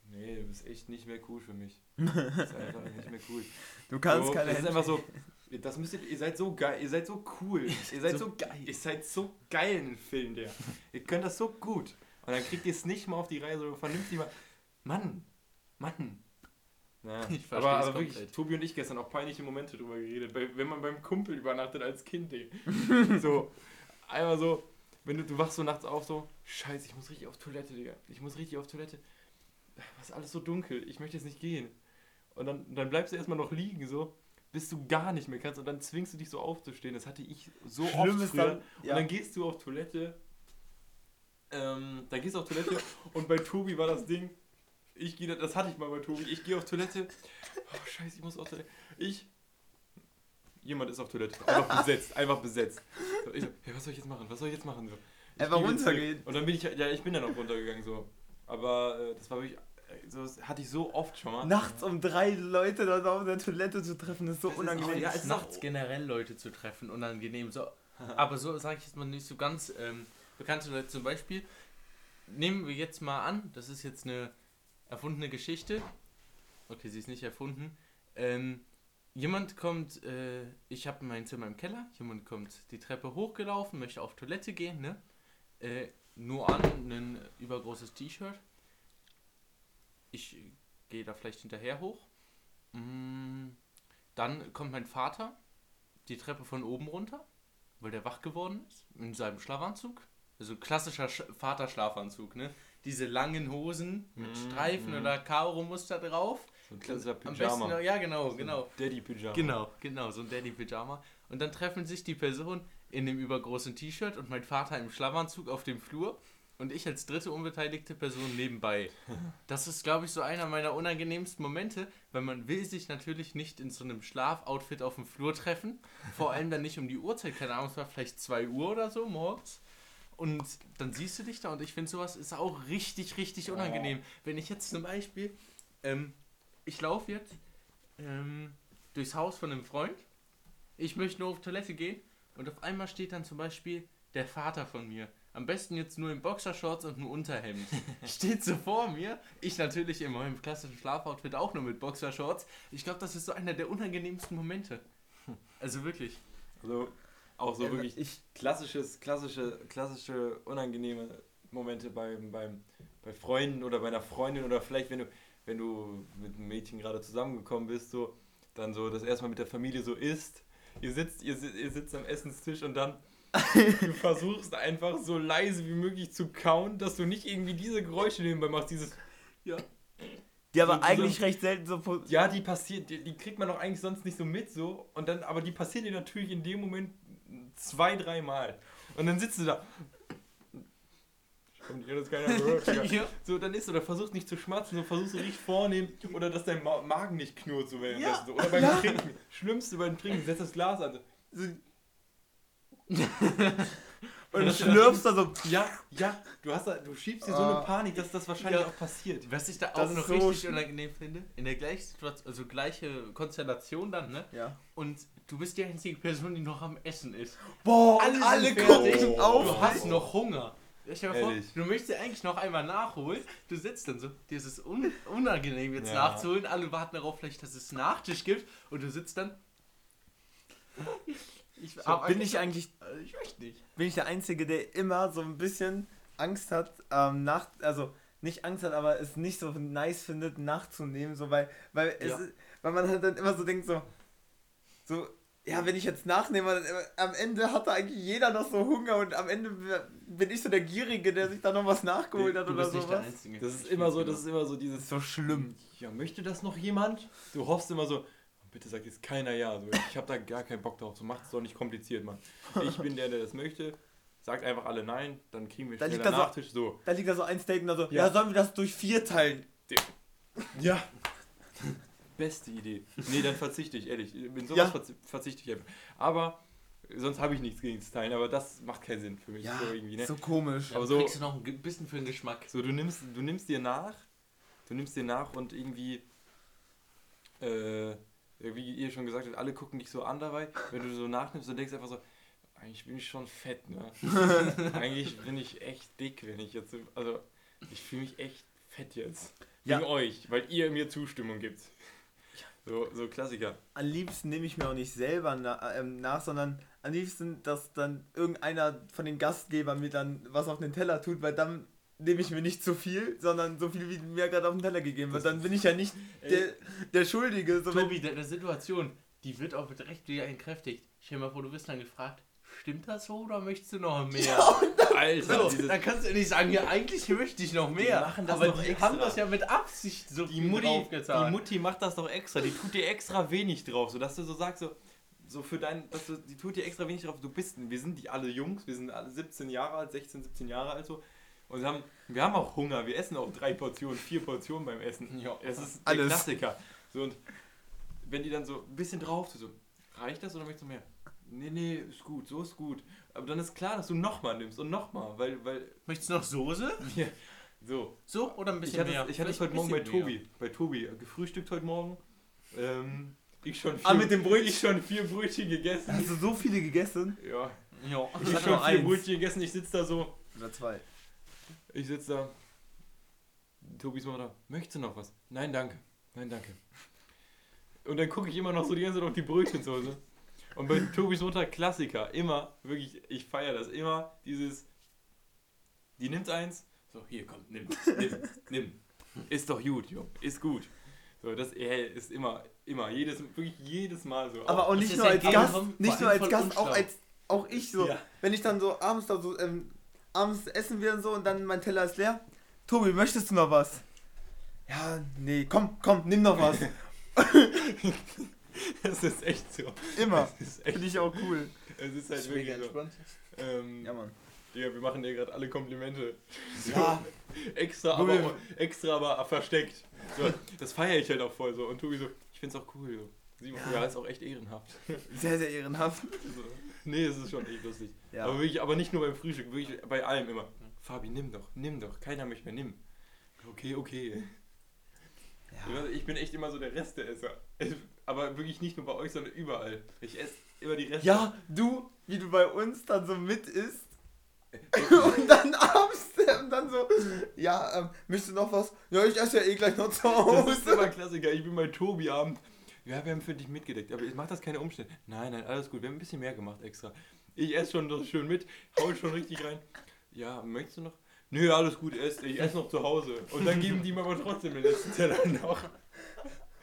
nee, du bist echt nicht mehr cool für mich. Du bist einfach nicht mehr cool. Du kannst so, keine Das ist einfach so, das müsst ihr, ihr seid so geil, ihr seid so cool. Ihr seid so, geil. Ihr seid so geil in Film, der. Ihr könnt das so gut. Und dann kriegt ihr es nicht mal auf die Reihe, so vernünftig mal. Mann, Mann. Ja. Ich aber, aber wirklich. Tobi und ich gestern auch peinliche Momente drüber geredet, wenn man beim Kumpel übernachtet als Kind, ey. so, einmal so, wenn du, du wachst so nachts auf, so, scheiße, ich muss richtig auf Toilette, Digga. Ich muss richtig auf Toilette. Was ist alles so dunkel, ich möchte jetzt nicht gehen. Und dann, dann bleibst du erstmal noch liegen, so, bis du gar nicht mehr kannst und dann zwingst du dich so aufzustehen. Das hatte ich so Schlimm oft früher. dann- ja. Und dann gehst du auf Toilette, ähm, dann gehst du auf Toilette und bei Tobi war das Ding, ich gehe, das hatte ich mal bei Tobi, ich gehe auf Toilette, oh scheiße, ich muss auf Toilette, ich, jemand ist auf Toilette, einfach besetzt, einfach besetzt. So, ich so, hey, was soll ich jetzt machen, was soll ich jetzt machen? So, ich Einfach runtergehen. Und dann bin ich, ja, ich bin dann auch runtergegangen, so. Aber äh, das war wirklich, äh, so, das hatte ich so oft schon mal. Nachts um drei Leute dort auf der Toilette zu treffen, ist so Das ist unangenehm. auch- ja, ist ist nachts generell Leute zu treffen, unangenehm. So, aber so sage ich jetzt mal nicht so ganz ähm, bekannte Leute. Zum Beispiel, nehmen wir jetzt mal an, das ist jetzt eine erfundene Geschichte. Okay, sie ist nicht erfunden. Ähm, jemand kommt, äh, ich habe mein Zimmer im Keller, jemand kommt die Treppe hochgelaufen, möchte auf Toilette gehen, ne? Äh, nur an ein übergroßes T-Shirt. Ich gehe da vielleicht hinterher hoch. Mm, dann kommt mein Vater die Treppe von oben runter, weil der wach geworden ist, in seinem Schlafanzug. Also klassischer Sch Vaterschlafanzug, ne? Diese langen Hosen mit Mhm, Streifen mhm. oder Karo-Muster drauf. So ein klassischer Am besten, Pyjama. ja genau, genau. Daddy-Pyjama. Genau, genau, so ein Daddy-Pyjama. Und dann treffen sich die Personen in dem übergroßen T-Shirt und mein Vater im Schlafanzug auf dem Flur und ich als dritte unbeteiligte Person nebenbei. Das ist, glaube ich, so einer meiner unangenehmsten Momente, weil man will sich natürlich nicht in so einem Schlafoutfit auf dem Flur treffen. Vor allem dann nicht um die Uhrzeit, keine Ahnung, es war vielleicht 2 Uhr oder so morgens. Und dann siehst du dich da und ich finde, sowas ist auch richtig, richtig unangenehm. Wenn ich jetzt zum Beispiel, ähm, ich laufe jetzt ähm, durchs Haus von einem Freund, ich möchte nur auf Toilette gehen und auf einmal steht dann zum Beispiel der Vater von mir. Am besten jetzt nur in Boxershorts und einem Unterhemd. Steht so vor mir. Ich natürlich in meinem klassischen Schlafoutfit auch nur mit Boxershorts. Ich glaube, das ist so einer der unangenehmsten Momente. Also wirklich. Also auch so Ja, wirklich ich- klassisches, klassische, klassische unangenehme Momente beim, beim, bei Freunden oder bei einer Freundin oder vielleicht wenn du, wenn du mit einem Mädchen gerade zusammengekommen bist, so, dann so das erstmal mit der Familie so isst. Ihr sitzt, ihr, ihr sitzt am Essenstisch und dann du versuchst einfach so leise wie möglich zu kauen, dass du nicht irgendwie diese Geräusche nebenbei machst, dieses Ja. Die aber So- so- eigentlich recht selten so. Ja, die passiert, die, die kriegt man doch eigentlich sonst nicht so mit so. Und dann, aber die passiert dir natürlich in dem Moment zwei, dreimal. Und dann sitzt du da. Kommt hier, das keiner gehört. Ja. So, dann ist du da, versuchst nicht zu schmatzen, so versuchst du richtig vornehmen oder dass dein Ma Magen nicht knurrt so währenddessen. so. Oder beim ja. Trinken. Schlimmste beim Trinken, setzt das Glas an. So. Und du schlürfst da so. Ja, ja, du hast da, du schiebst dir so Ah. eine Panik, dass das wahrscheinlich Ja. auch passiert. Was ich da auch noch so richtig schlimm. unangenehm finde, in der gleichen Situation, also gleiche Konstellation dann, ne? Ja. Und du bist die einzige Person, die noch am Essen ist. Boah, Alle alle, gucken Oh. auf. Du hast noch Hunger. Dir mal vor, du möchtest eigentlich noch einmal nachholen. Du sitzt dann so, dir ist es un unangenehm jetzt Ja. nachzuholen. Alle warten darauf, vielleicht, dass es Nachtisch gibt. Und du sitzt dann. Ich, So, bin ich eigentlich Äh, Ich möchte nicht. bin ich der Einzige, der immer so ein bisschen Angst hat, ähm, nach, also nicht Angst hat, aber es nicht so nice findet, nachzunehmen, so weil, weil, es, Ja. ist- weil man halt dann immer so denkt, so, so, ja, wenn ich jetzt nachnehme, dann, äh, am Ende hatte eigentlich jeder noch so Hunger und am Ende bin ich so der Gierige, der sich da noch was nachgeholt hat Du oder bist nicht der sowas. Einzige. Das ist immer so, das ist immer so Das dieses. ist so schlimm. Ja, möchte das noch jemand? Du hoffst immer so, bitte sagt jetzt keiner ja. So, ich habe da gar keinen Bock drauf. So macht es doch nicht kompliziert, Mann. Ich bin der, der das möchte. Sagt einfach alle nein, dann kriegen wir Da schneller liegt da so- Nachtisch. So. Da liegt da so ein Steak und da so, Ja. ja, sollen wir das durch vier teilen? Ja. Beste Idee. Nee, dann verzichte ich, ehrlich. In sowas Ja. verzi- verzichte ich einfach. Aber sonst habe ich nichts gegen das Teilen, aber das macht keinen Sinn für mich. Ja, so irgendwie, ne? so komisch. Aber so kriegst du noch ein bisschen für den Geschmack. So, du nimmst, du nimmst dir nach, du nimmst dir nach und irgendwie, äh, wie ihr schon gesagt habt, alle gucken dich so an dabei. Wenn du so nachnimmst, dann denkst du einfach so, eigentlich bin ich schon fett, ne? eigentlich bin ich echt dick, wenn ich jetzt, so- also ich fühle mich echt fett jetzt. Ja. Wegen euch, weil ihr mir Zustimmung gibt. So, so Klassiker. am liebsten nehme ich mir auch nicht selber na, ähm, nach, sondern am liebsten, dass dann irgendeiner von den Gastgebern mir dann was auf den Teller tut, weil dann nehme ich mir nicht zu viel, sondern so viel, wie mir gerade auf den Teller gegeben wird. Dann bin ich ja nicht der, der Schuldige. So Tobi, deine Situation, die wird auch mit Recht wieder entkräftigt. Stell dir mal vor, du wirst dann gefragt, stimmt das so oder möchtest du noch mehr? Alter, so, dann kannst du nicht sagen, ja, eigentlich möchte ich noch mehr. machen das aber doch die extra. haben das ja mit Absicht so die viel Mutti, die Mutti macht das doch extra, die tut dir extra wenig drauf, so dass du so sagst, so, so für dein, dass du, die tut dir extra wenig drauf, du bist, wir sind die alle Jungs, wir sind alle 17 Jahre alt, 16, 17 Jahre alt so und wir haben, wir haben auch Hunger, wir essen auch drei Portionen, vier Portionen beim Essen. Ja. Es ist der Alles. Klassiker. So und wenn die dann so ein bisschen drauf, so, reicht das oder möchtest du mehr? Nee, nee, ist gut, so ist gut. Aber dann ist klar, dass du nochmal nimmst und nochmal, weil, weil, Möchtest du noch Soße? wir, so, So oder ein bisschen ich hatte, mehr? es- ich hatte es heute Morgen bei bisschen mehr. Tobi. Bei Tobi. äh, Gefrühstückt heute Morgen. Ähm, ich schon vier, Ah, mit dem Brötchen? Ich schon vier Brötchen gegessen. hast du so viele gegessen? Ja. Ja. Ich Ich habe hatte schon vier eins. Brötchen gegessen. Ich sitze da so. Oder zwei. Ich sitze da. Tobis Mutter. Möchtest du noch was? Nein, danke. Nein, danke. Und dann gucke ich immer noch so die ganze Zeit auf die Brötchen zu Hause. Und bei Tobis Mutter Klassiker. Immer, wirklich, ich feiere das. Immer dieses. Die nimmt eins. So, hier, komm, nimm, nimm, nimm. Ist doch gut, jo. Ist gut. So, das ey, ist immer, immer, jedes, wirklich jedes Mal so. Aber auch nicht nur als Gast, vom- nicht nur als Gast, auch als auch ich so. Ja. Wenn ich dann so abends da so ähm, abends essen wir und so und dann mein Teller ist leer. Tobi, möchtest du noch was? Ja, nee, komm, komm, nimm noch was. Das ist echt so. Immer. Das ist echt, Finde ich auch cool. es ist halt ist mega wirklich so. entspannt. Ähm, Ja, Mann. Digga, wir machen dir gerade alle Komplimente. So, Ja. extra, Wo aber, extra, aber versteckt. So, das feiere ich halt auch voll so. Und Tobi so, ich find's auch cool. So. Simon, Ja. ja. ist auch echt ehrenhaft. Sehr, sehr ehrenhaft. So. Nee, es ist schon echt lustig. Ja. Aber wirklich, aber nicht nur beim Frühstück, wirklich bei allem immer. Fabi, nimm doch, nimm doch. Keiner möchte mehr, nimm. Okay, okay. ja. Ich bin echt immer so der Resteesser. Aber wirklich nicht nur bei euch, sondern überall. Ich esse immer die Reste. Ja, du, wie du bei uns dann so mit isst. und dann abends ähm, dann so, ja, ähm, möchtest du noch was? Ja, ich esse ja eh gleich noch zu Das ist immer Hause. Klassiker. Ich bin bei Tobi Abend. Ja, wir haben für dich mitgedeckt, aber ich mach das keine Umstände. Nein, nein, alles gut. Wir haben ein bisschen mehr gemacht extra. Ich esse schon das schön mit, hau schon richtig rein. Ja, möchtest du noch? Nö, alles gut, ess. Ich esse noch zu Hause. Und dann geben die mir aber trotzdem den letzten Teller noch.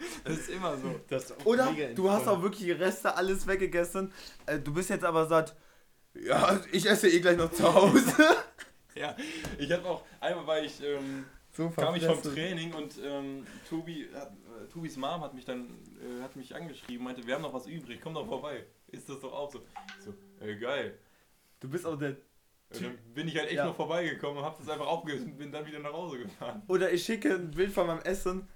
Das ist immer so. Das ist Oder du hast auch wirklich die Reste alles weggegessen. Äh, du bist jetzt aber satt. Ja, ich esse eh gleich noch zu Hause. Ja, ich habe auch, einmal war ich, ähm, So kam ich vom. Training und ähm, Tobi, äh, Tobis Mom hat mich dann äh, hat mich angeschrieben, meinte, wir haben noch was übrig, komm doch vorbei. Ist das doch auch so? So, äh, geil. Du bist auch der. Dann bin ich halt echt Ja. noch vorbeigekommen und hab das einfach aufgegessen und bin dann wieder nach Hause gefahren. Oder ich schicke ein Bild von meinem Essen.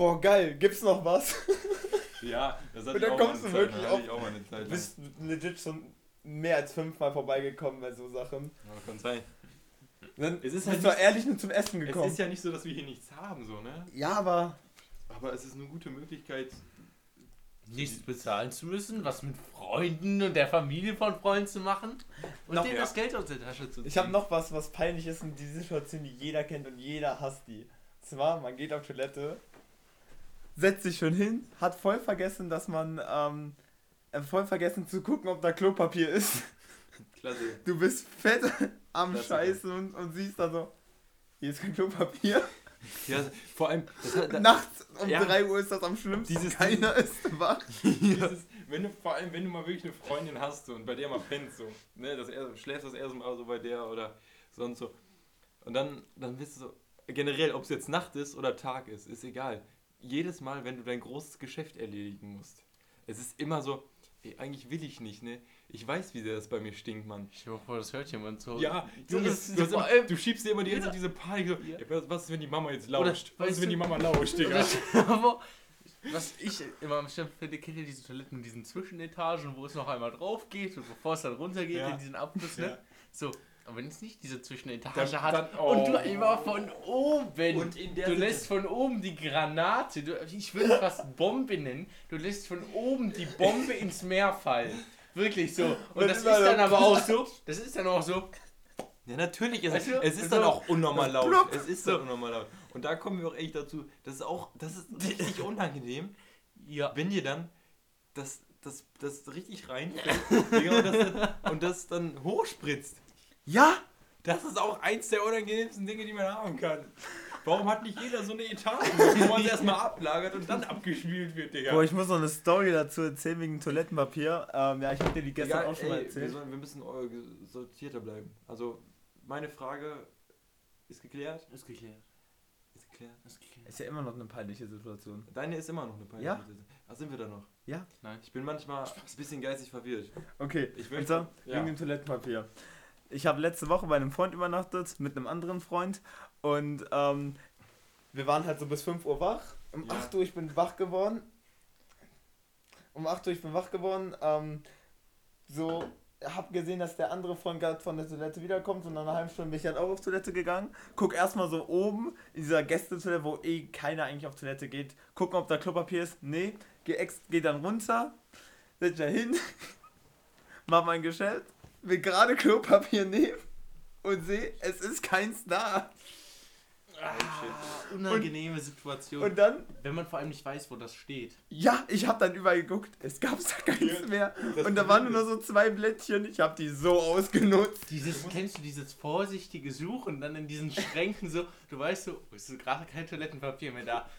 Boah, geil, gibt's noch was? Ja, das hatte Und ich dann auch kommst du Zeit, wirklich auch mal eine Zeit. Du bist legit schon mehr als fünfmal vorbeigekommen bei so Sachen. Ja, kann sein. Dann Es ist bist halt nicht- ehrlich nur zum Essen Es gekommen. ist ja nicht so, dass wir hier nichts haben, so, ne? ja, aber Aber es ist eine gute Möglichkeit. Nichts bezahlen zu müssen, was mit Freunden und der Familie von Freunden zu machen und Noch- denen ja. das Geld aus der Tasche zu ziehen. ich habe noch was, was peinlich ist und die Situation, die jeder kennt und jeder hasst die. Zwar, man geht auf Toilette, setzt sich schon hin, hat voll vergessen, dass man, ähm, äh, voll vergessen zu gucken, ob da Klopapier ist. Klasse. Du bist fett am Klassiker. Scheißen und, und siehst da so, hier ist kein Klopapier. Ja, vor allem, das hat, da, Nachts um Ja. 3 Uhr ist das am schlimmsten. Dieses- Keiner ist wach. dieses, wenn du, vor allem, wenn du mal wirklich eine Freundin hast so, und bei der mal pennst, so, ne, das er, schläfst das erste Mal so bei der oder sonst so. Und dann, dann bist du so, generell, ob es jetzt Nacht ist oder Tag ist, ist egal. Jedes Mal, wenn du dein großes Geschäft erledigen musst, es ist immer so, ey, eigentlich will ich nicht, ne? Ich weiß, wie sehr das bei mir stinkt, Mann. Ich mir vor, das hört jemand so. Ja, Junge, das- du, hast vor immer, du schiebst dir immer die ganze Zeit diese Panik so, Ja. ey, was, was ist, wenn die Mama jetzt Oder, lauscht? was weißt ist, wenn die Mama lauscht, Digga? Was ich immer am Stellen finde, kennt ihr diese Toiletten in diesen Zwischenetagen, wo es noch einmal drauf geht und bevor es dann runter geht Ja. in diesen Abfluss, ne? So, aber wenn es nicht diese Zwischenetage Dann- hat dann- und du oh. immer von oben, Und in der du lässt von oben die Granate, du, ich würde fast Bombe nennen, du lässt von oben die Bombe ins Meer fallen. Wirklich so. Und Und das ist dann aber auch so, das ist dann auch so, Ja, natürlich. Es, Weißt du? es ist So. dann auch unnormal laut. Plopp. Es ist dann unnormal laut. Und da kommen wir auch echt dazu. Das ist auch, das ist richtig unangenehm, ja, wenn dir dann das, das, das richtig reinfällt und, das und das dann hochspritzt. Ja, Das ist auch eins der unangenehmsten Dinge, die man haben kann. Warum hat nicht jeder so eine Etage, wo man es erstmal ablagert und dann abgespült wird, Digga? Boah, ich muss noch eine Story dazu erzählen wegen Toilettenpapier. Ähm, ja, ich habe dir die gestern Egal, auch schon mal ey, Wir, erzählt. sollen, wir müssen sortierter bleiben. Also, meine Frage ist geklärt. ist geklärt. Ist geklärt. Ist geklärt. Ist ja immer noch eine peinliche Situation. Deine ist immer noch eine peinliche Ja. Situation. Ach, sind wir da noch? Ja. Nein. Ich bin manchmal ein bisschen geistig verwirrt. Okay, Ich und möchte- so, ja. wegen dem Toilettenpapier. Ich habe letzte Woche bei einem Freund übernachtet, mit einem anderen Freund. Und ähm, wir waren halt so bis 5 Uhr wach. Um Ja. 8 Uhr ich bin wach geworden. Um 8 Uhr ich bin wach geworden. Ähm, so, hab gesehen, dass der andere Freund gerade von der Toilette wiederkommt. Und nach einer halben Stunde bin ich halt auch auf Toilette gegangen. Guck erstmal so oben in dieser Gästetoilette, wo eh keiner eigentlich auf Toilette geht. Gucken, ob da Klopapier ist. Nee, geh, ex geh dann runter. Setz da hin. mach mein Geschäft. Will gerade Klopapier nehmen. Und sehe, es ist keins da. Ah, unangenehme Situation. Und dann wenn man vor allem nicht weiß, wo das steht. Ja, ich habe dann überall geguckt, es gab da keins Ja, mehr. Und da waren nur noch so zwei Blättchen, ich habe die so ausgenutzt. Dieses, kennst du dieses vorsichtige Suchen dann in diesen Schränken so, du weißt so, es ist gerade kein Toilettenpapier mehr da.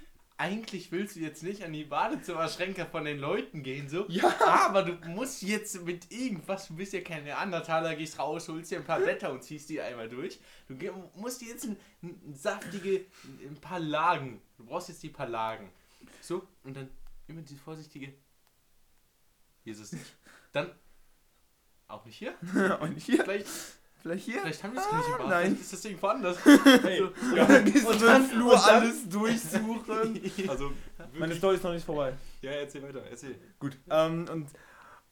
Eigentlich willst du jetzt nicht an die Badezimmerschränke von den Leuten gehen, so. Ja. Aber du musst jetzt mit irgendwas, du bist ja kein Neandertaler, gehst raus, holst dir ein paar Blätter und ziehst die einmal durch. Du musst dir jetzt ein, ein saftige, ein paar Lagen, du brauchst jetzt die paar Lagen. So, und dann immer diese vorsichtige, hier ist es nicht. Dann, auch nicht hier? Und hier, Vielleicht vielleicht hier. Vielleicht haben wir es gar nicht im Bad. nein. Vielleicht ist das irgendwo anders. Hey, So. Und dann gehst du im Flur dann- alles durchsuchen. also, Meine Story ist noch nicht vorbei. ja, erzähl weiter, erzähl. Gut. Ähm, und,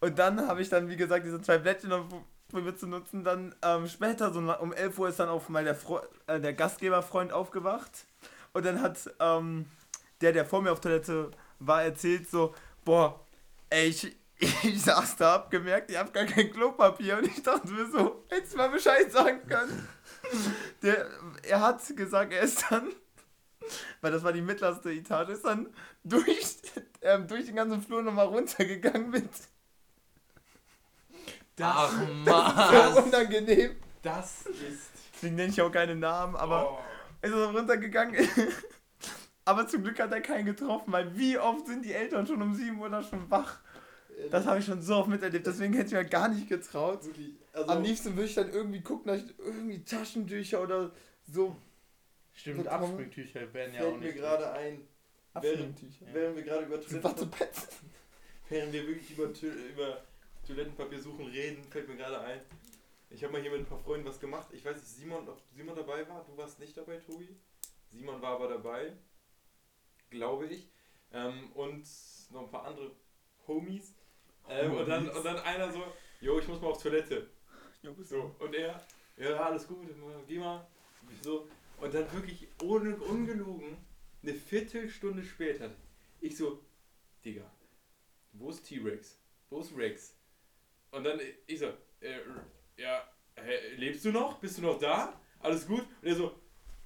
und dann habe ich dann, wie gesagt, diese zwei Blättchen noch probiert zu nutzen. Dann ähm, später, so um 11 Uhr, ist dann auf mal der, äh, der Gastgeberfreund aufgewacht. Und dann hat ähm, der, der vor mir auf Toilette war, erzählt so, boah, ey, ich, ich saß da, hab gemerkt, ich hab gar kein Klopapier. Und ich dachte mir so, hättest du mal Bescheid sagen können. Der, er hat gesagt, er ist dann, weil das war die mittlerste Etage, ist dann durch, ähm, durch den ganzen Flur nochmal runtergegangen mit. Ach So man. unangenehm. Das ist. Deswegen nenne ich auch keine Namen, aber oh. ist er runtergegangen. aber zum Glück hat er keinen getroffen, weil wie oft sind die Eltern schon um 7 Uhr da schon wach? Das habe ich schon so oft miterlebt, deswegen hätte ich mir gar nicht getraut. Wirklich, also, Am liebsten würde ich dann irgendwie gucken, dass ich irgendwie Taschentücher oder so Stimmt, Abspringtücher werden ja auch Fällt mir nicht. gerade ein, während, Abfülltücher. während wir gerade über Wattepads. während wir wirklich über, über Toilettenpapier suchen reden, fällt mir gerade ein. Ich habe mal hier mit ein paar Freunden was gemacht. Ich weiß nicht, Simon, ob Simon dabei war. Du warst nicht dabei, Tobi. Simon war aber dabei, glaube ich. Ähm, und noch ein paar andere Homies. Ähm, und, dann, und dann einer so, jo, ich muss mal auf Toilette. So, und er, ja, alles gut, geh mal. So, und dann wirklich ohne ungelogen, eine Viertelstunde später, ich so, Digga, wo ist T-Rex? Wo ist Rex? Und dann ich so, äh, ja, hä, lebst du noch? Bist du noch da? Alles gut? Und er so,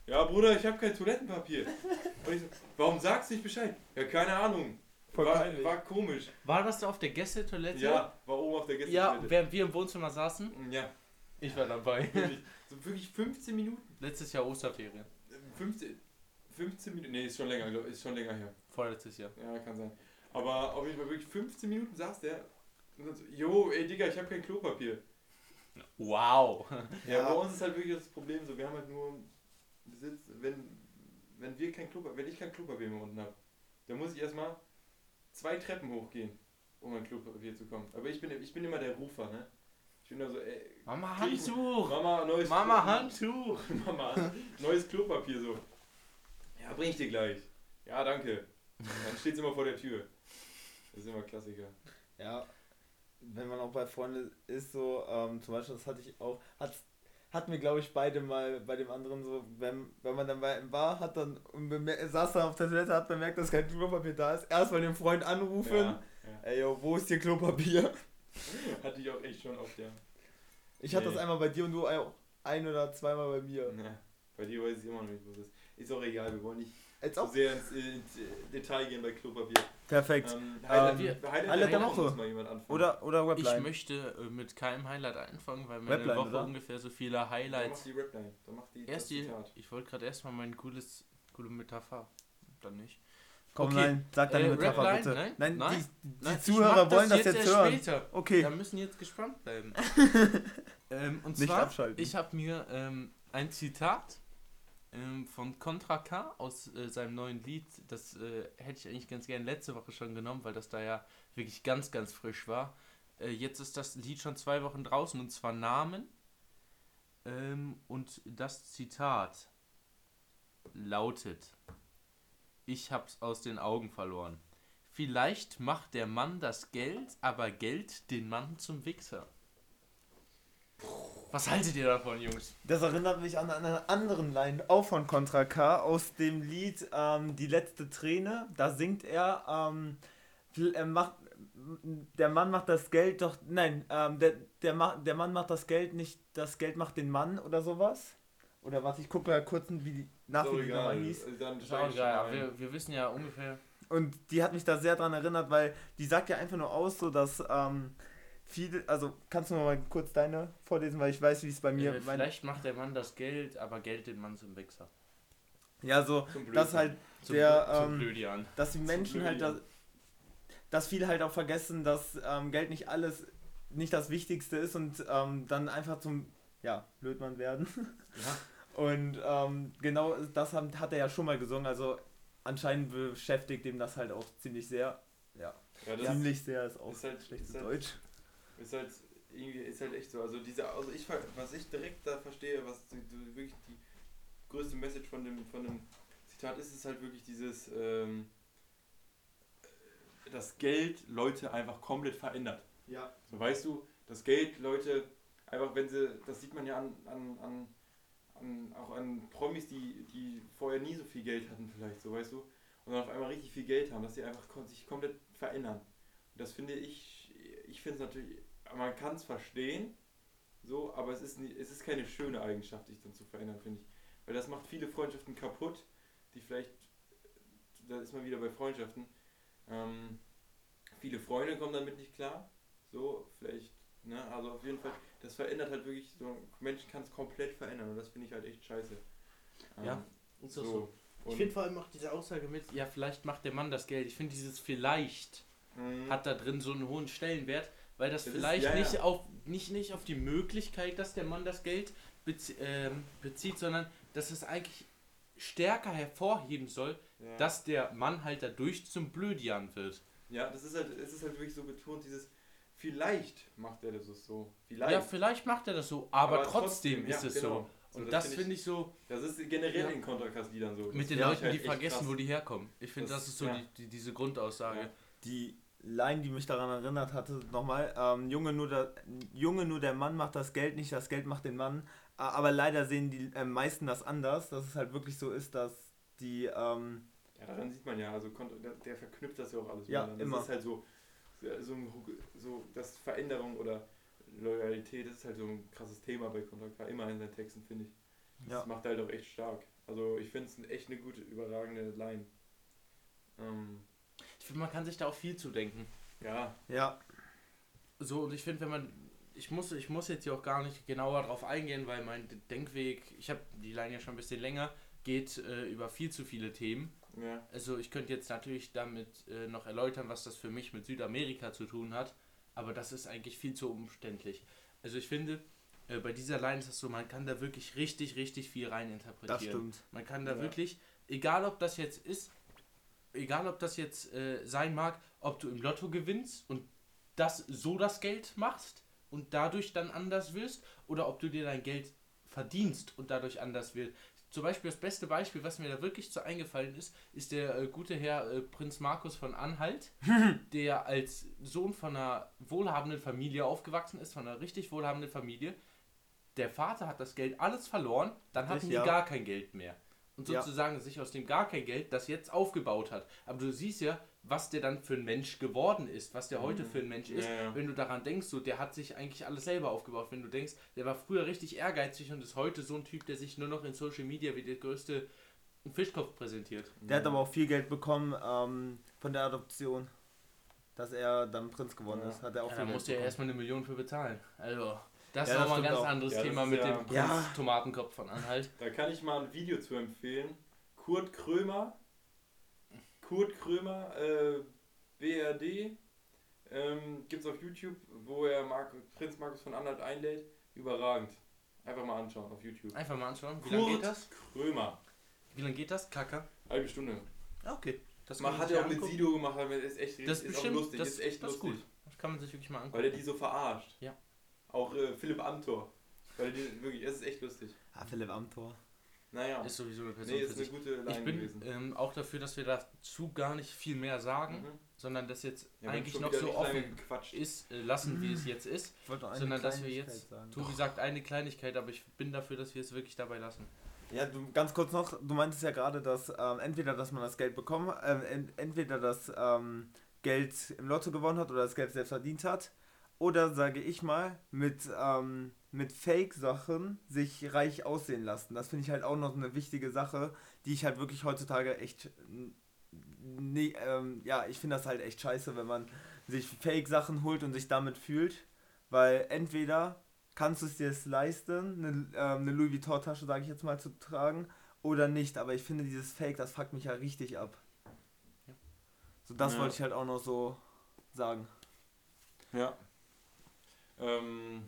ja Bruder, ich habe kein Toilettenpapier. Und ich so, warum sagst du nicht Bescheid? Ja, keine Ahnung. Voll War, peinlich. war komisch. War das da auf der Gästetoilette? Ja, war oben auf der Ja, Gästetoilette. während wir im Wohnzimmer saßen. Ja, Ich war dabei. wirklich. So wirklich 15 Minuten. Letztes Jahr Osterferien. 15, 15 Minuten, nee, ist schon länger, ist schon länger her. Vorletztes Jahr. Ja, kann sein. Aber auf jeden Fall wirklich 15 Minuten saß der und dann so, jo, ey Digga, ich habe kein Klopapier. Wow. Ja, bei uns ist halt wirklich das Problem so, wir haben halt nur Besitz, wenn, wenn wir kein Klopapier, wenn ich kein Klopapier mehr unten habe, dann muss ich erstmal zwei Treppen hochgehen, um an Klopapier zu kommen. Aber ich bin, ich bin immer der Rufer, ne? Ich bin da so, ey, Mama, Handtuch. Mama, neues Mama, Klo- Handtuch. Mama, neues Klopapier so. Ja, bring ich dir gleich. Ja, danke. Dann steht's immer vor der Tür. Das ist immer Klassiker. Ja, wenn man auch bei Freunden ist, so, ähm, zum Beispiel, das hatte ich auch, hat, hatten wir, glaube ich, beide mal bei dem anderen so, wenn, wenn man dann bei ihm war, hat dann, und saß dann auf der Toilette, hat bemerkt, dass kein Klopapier da ist, erstmal den Freund anrufen, Ja, ey, yo, wo ist hier Klopapier? ja. Hatte ich auch echt schon oft, ja. Ich hatte Nee. das einmal bei dir und du auch ein oder zweimal bei mir. Na, bei dir weiß ich immer noch nicht, wo es ist. Ist auch egal, wir wollen nicht Jetzt so auch? sehr ins, ins Detail gehen bei Klopapier. Perfekt. Ähm, Ähm, Highlight, wir- Highlight, Highlight der Woche muss mal jemand anfangen. Oder, oder Ich Webline. möchte äh, mit keinem Highlight anfangen, weil meine Webline, Woche oder? ungefähr so viele Dann mach Highlights. die Rapline. Dann mach die Erst das die, Zitat. ich wollte gerade erstmal mein cooles, coole Metapher. Dann nicht. Komm, Okay. nein, sag deine Äh, Metapher bitte. Nein? nein, Nein? die, die Nein, ich Zuhörer wollen das jetzt, erst hören. Später. Okay, Da müssen jetzt gespannt bleiben. ähm, und nicht zwar, abschalten. ich habe mir ähm, ein Zitat ähm, von Contra K aus äh, seinem neuen Lied, das äh, hätte ich eigentlich ganz gerne letzte Woche schon genommen, weil das da ja wirklich ganz, ganz frisch war. Äh, jetzt ist das Lied schon zwei Wochen draußen und zwar Namen. Ähm, und das Zitat lautet: Ich hab's aus den Augen verloren. Vielleicht macht der Mann das Geld, aber Geld den Mann zum Wichser. Was haltet ihr davon, Jungs? Das erinnert mich an einen anderen Line, auch von Contra K, aus dem Lied ähm, Die letzte Träne. Da singt er, ähm, er macht, der Mann macht das Geld doch, nein, ähm, der, der, ma- der Mann macht das Geld nicht, das Geld macht den Mann oder sowas. Oder was, ich gucke mal kurz, wie die, nach, So, wie die nochmal hieß. Dann ein. Wir, wir wissen ja ungefähr. Und die hat mich da sehr dran erinnert, weil die sagt ja einfach nur aus, so dass ähm, viele, also kannst du mal kurz deine vorlesen, weil ich weiß, wie es bei mir, Äh, vielleicht macht der Mann das Geld, aber Geld den Mann zum Wichser. ja so, Zum das Blödsinn. halt Zum, Der, zum ähm, Blödian. dass die Menschen halt, das, dass viele halt auch vergessen, dass ähm, Geld nicht alles, nicht das Wichtigste ist und ähm, dann einfach zum, ja, Blödmann werden. Ja. Und ähm, genau das hat, hat er ja schon mal gesungen, also anscheinend beschäftigt ihm das halt auch ziemlich sehr. Ja, Ja, ziemlich sehr ist auch ist halt- schlechtes ist halt- Deutsch. Ist halt irgendwie ist halt echt so. Also diese, also ich was ich direkt da verstehe, was die, die, wirklich die größte Message von dem von dem Zitat ist, ist halt wirklich dieses ähm, das Geld Leute einfach komplett verändert. Ja. So weißt du, das Geld Leute einfach, wenn sie, das sieht man ja an, an, an, an auch an Promis, die, die vorher nie so viel Geld hatten vielleicht, so weißt du, und dann auf einmal richtig viel Geld haben, dass sie einfach sich komplett verändern. Und das finde ich, ich finde es natürlich, man kann es verstehen, so, aber es ist, nie, es ist keine schöne Eigenschaft, sich dann zu verändern, finde ich. Weil das macht viele Freundschaften kaputt, die vielleicht, da ist man wieder bei Freundschaften, ähm, viele Freunde kommen damit nicht klar, so, vielleicht, ne, also auf jeden Fall, das verändert halt wirklich, so, Menschen kann es komplett verändern und das finde ich halt echt scheiße. Ähm, Ja, Ist das so? so. Ich finde vor allem auch diese Aussage mit, ja, vielleicht macht der Mann das Geld. Ich finde dieses vielleicht mh, hat da drin so einen hohen Stellenwert, weil das, Das ist- vielleicht ja, nicht, ja. Auf, nicht, nicht auf die Möglichkeit, dass der Mann das Geld bezie ähm, bezieht, sondern dass es eigentlich stärker hervorheben soll, Ja. dass der Mann halt dadurch zum Blödian wird. ja, das ist halt, es ist halt wirklich so betont, dieses, vielleicht macht er das so. Vielleicht. Ja, vielleicht macht er das so, aber, Aber trotzdem, trotzdem, ist es genau. so. So, Und das das find finde ich so Das ist generell Ja. in Konterkast-Liedern so. Das mit den Leuten, halt die vergessen, krass. wo die herkommen. Ich finde, das, Das- ist so ja. die, die, diese Grundaussage. Ja. Die Line, die mich daran erinnert hatte, nochmal, ähm, Junge, nur der, Junge, nur der Mann macht das Geld, nicht das Geld macht den Mann. Aber leider sehen die äh, meisten das anders, dass es halt wirklich so ist, dass die, ähm, Ja, daran sieht man ja, also der, verknüpft das ja auch alles Ja, immer. Das ist halt so, so, ein, so das Veränderung oder Loyalität, das ist halt so ein krasses Thema bei Konter K, immer in seinen Texten, finde ich. Das Ja. macht halt auch echt stark. Also ich finde es echt eine gute, überragende Line. Ähm, Ich finde, man kann sich da auch viel zu denken. ja, ja, So, und ich finde, wenn man. Ich muss, ich muss jetzt hier auch gar nicht genauer drauf eingehen, weil mein Denkweg, ich habe die Line ja schon ein bisschen länger, geht äh, über viel zu viele Themen. ja, Also ich könnte jetzt natürlich damit äh, noch erläutern, was das für mich mit Südamerika zu tun hat, aber das ist eigentlich viel zu umständlich. Also ich finde, äh, bei dieser Line ist es so, man kann da wirklich richtig, richtig viel rein interpretieren. das stimmt. Man kann da Ja. wirklich, egal ob das jetzt ist, egal ob das jetzt äh, sein mag, ob du im Lotto gewinnst und das so das Geld machst und dadurch dann anders wirst, oder ob du dir dein Geld verdienst und dadurch anders wird. Zum Beispiel das beste Beispiel, was mir da wirklich zu eingefallen ist, ist der äh, gute Herr äh, Prinz Markus von Anhalt, der als Sohn von einer wohlhabenden Familie aufgewachsen ist, von einer richtig wohlhabenden Familie. Der Vater hat das Geld alles verloren, dann hatten die ja. gar kein Geld mehr. Und Ja. sozusagen sich aus dem gar kein Geld das jetzt aufgebaut hat. Aber du siehst ja, was der dann für ein Mensch geworden ist, was der heute Mhm. für ein Mensch ist. Ja, ja. Wenn du daran denkst, so, der hat sich eigentlich alles selber aufgebaut. Wenn du denkst, der war früher richtig ehrgeizig und ist heute so ein Typ, der sich nur noch in Social Media wie der größte Fischkopf präsentiert. Der hat aber auch viel Geld bekommen ähm, von der Adoption, dass er dann Prinz geworden Ja. ist. Hat er auch Ja, viel da Geld musst du ja bekommen. erstmal eine Million für bezahlen. Also, das Ja, ist das nochmal ein ganz auch. anderes Ja, das Thema ist mit ja- dem Prinz Ja. Tomatenkopf von Anhalt. Da kann ich mal ein Video zu empfehlen. Kurt Krömer. Kurt Krömer, äh, BRD. Ähm, gibt's auf YouTube, wo er Mark, Prinz Markus von Anhalt einlädt. Überragend. Einfach mal anschauen auf YouTube. Einfach mal anschauen. Wie lange geht das? Krömer. Wie lange geht das? Kacke. Halbe Stunde. Okay. Das Man hat ja auch mit angucken. Sido gemacht, aber ist echt Das ist ist bestimmt auch lustig. das, ist echt das ist lustig. gut. Das kann man sich wirklich mal angucken. Weil er die so verarscht. Ja. Auch äh, Philipp Amthor. Weil die wirklich, es ist echt lustig. Ah, Philipp Amthor. Naja. Ist sowieso eine Person nee, für ist eine sich. gute Line Ich bin gewesen. ähm, auch dafür, dass wir dazu gar nicht viel mehr sagen, Mhm. sondern das jetzt Ja, eigentlich noch so offen ist, äh, lassen, wie es jetzt ist. Ich wollte noch eine Sondern dass wir jetzt- sagen. Tobi sagt eine Kleinigkeit, aber ich bin dafür, dass wir es wirklich dabei lassen. Ja, du, ganz kurz noch, du meintest ja gerade, dass ähm, entweder, dass man das Geld bekommen, ent, entweder das ähm, Geld im Lotto gewonnen hat oder das Geld selbst verdient hat, oder sage ich mal, mit, ähm, mit Fake-Sachen sich reich aussehen lassen. Das finde ich halt auch noch eine wichtige Sache, die ich halt wirklich heutzutage echt, n- nee, ähm, ja, ich finde das halt echt scheiße, wenn man sich Fake-Sachen holt und sich damit fühlt, weil entweder kannst du es dir es leisten, eine, ähm, eine Louis Vuitton-Tasche, sage ich jetzt mal, zu tragen oder nicht. Aber ich finde dieses Fake, das fuckt mich ja richtig ab. Ja. So, das Ja. wollte ich halt auch noch so sagen. Ja. Ähm,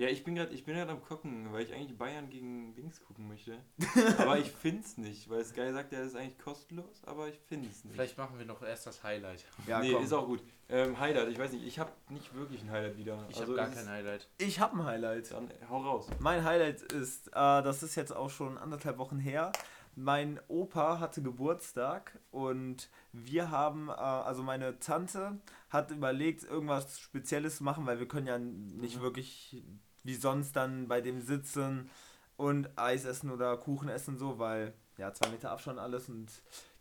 ja, ich bin gerade ich bin gerade am gucken, weil ich eigentlich Bayern gegen Dings gucken möchte. aber ich find's nicht, weil Sky sagt ja, das ist eigentlich kostenlos, aber ich find's nicht. Vielleicht machen wir noch erst das Highlight. Ja, nee, komm. ist auch gut. Ähm, Highlight, ich weiß nicht, ich habe nicht wirklich ein Highlight wieder. Ich Also habe gar kein Highlight. Ich habe ein Highlight. Dann hau raus. Mein Highlight ist, äh, das ist jetzt auch schon anderthalb Wochen her. Mein Opa hatte Geburtstag und wir haben, äh, also meine Tante hat überlegt, irgendwas Spezielles zu machen, weil wir können ja nicht Mhm. wirklich wie sonst dann bei dem sitzen und Eis essen oder Kuchen essen so, weil ja zwei Meter Abstand alles und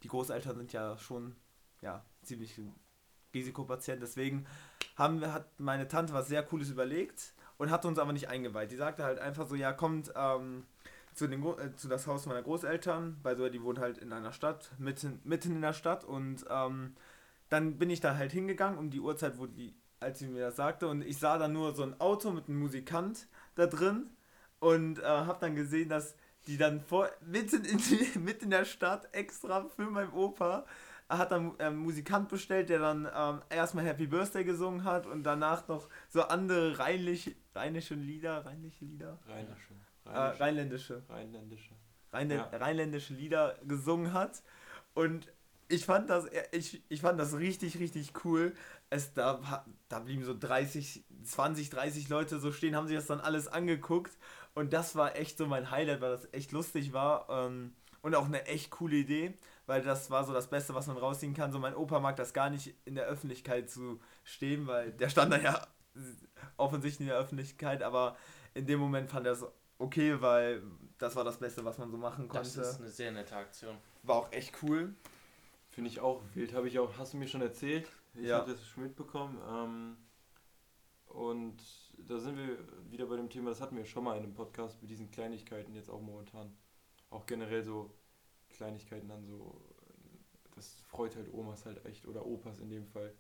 die Großeltern sind ja schon ja ziemlich Risikopatient. Deswegen haben wir, hat meine Tante was sehr Cooles überlegt und hat uns aber nicht eingeweiht. Die sagte halt einfach so, ja, kommt ähm, zu, den, äh, zu das Haus meiner Großeltern, weil so, die wohnt halt in einer Stadt, mitten, mitten in der Stadt und ähm, dann bin ich da halt hingegangen um die Uhrzeit, wo die, als sie mir das sagte und ich sah dann nur so ein Auto mit einem Musikant da drin und äh, habe dann gesehen, dass die dann vor, mitten, in die, mitten in der Stadt extra für meinen Opa hat dann ähm, einen Musikant bestellt, der dann ähm, erstmal Happy Birthday gesungen hat und danach noch so andere rheinlich, rheinische Lieder, rheinliche Lieder, Rheinische. Äh, rheinländische, Rheinländische. rheinländ Ja. rheinländische Lieder gesungen hat. Und ich fand das, ich, ich fand das richtig, richtig cool. Es, da, da blieben so 30, 20, 30 Leute so stehen, haben sich das dann alles angeguckt. Und das war echt so mein Highlight, weil das echt lustig war. Ähm, und auch eine echt coole Idee, weil das war so das Beste, was man rausziehen kann. So mein Opa mag das gar nicht in der Öffentlichkeit zu stehen, weil der stand da ja offensichtlich in der Öffentlichkeit, aber in dem Moment fand er es okay, weil das war das Beste, was man so machen Das konnte. ist eine sehr nette Aktion. War auch echt cool. Finde ich auch wild, habe ich auch, hast du mir schon erzählt? Ich Ja. habe das schon mitbekommen. Ähm, und da sind wir wieder bei dem Thema, das hatten wir schon mal in einem Podcast mit diesen Kleinigkeiten jetzt auch momentan. Auch generell so Kleinigkeiten dann so, das freut halt Omas halt echt oder Opas in dem Fall.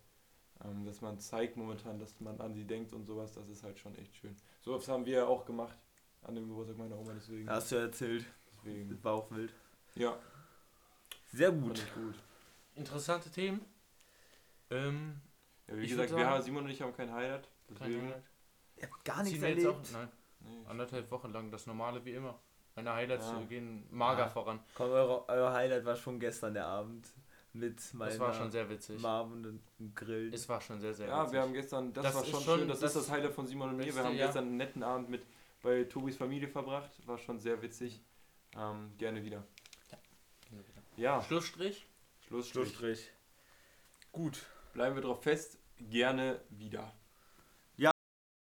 Ähm, dass man zeigt momentan, dass man an sie denkt und sowas, das ist halt schon echt schön. So was haben wir ja auch gemacht an dem Geburtstag meiner Oma, deswegen. Hast du ja erzählt. deswegen. Das war auch wild. Ja, Sehr fand gut. ich gut. Interessante Themen. Ähm, Ja, wie Ich gesagt, wir, haben- Simon und ich haben kein Highlight. kein Deswegen. Highlight. Ich hab gar nichts erlebt. auch, nein, Nee, anderthalb Wochen lang das normale wie immer. Meine Highlights Ja. gehen mager Ja. voran. Komm, eure, euer Highlight war schon gestern der Abend mit meiner Das war schon sehr witzig. Mom und dem Grillen. Es war schon sehr, sehr Ja, witzig. wir haben gestern, das, Das war ist schon, schon- schön, das, das ist das Highlight von Simon und mir. Wir haben ja. gestern einen netten Abend mit bei Tobis Familie verbracht, war schon sehr witzig. Ähm, gerne wieder. Ja, Schlussstrich. Schlussstrich. Schlussstrich. Gut. Bleiben wir drauf fest, gerne wieder.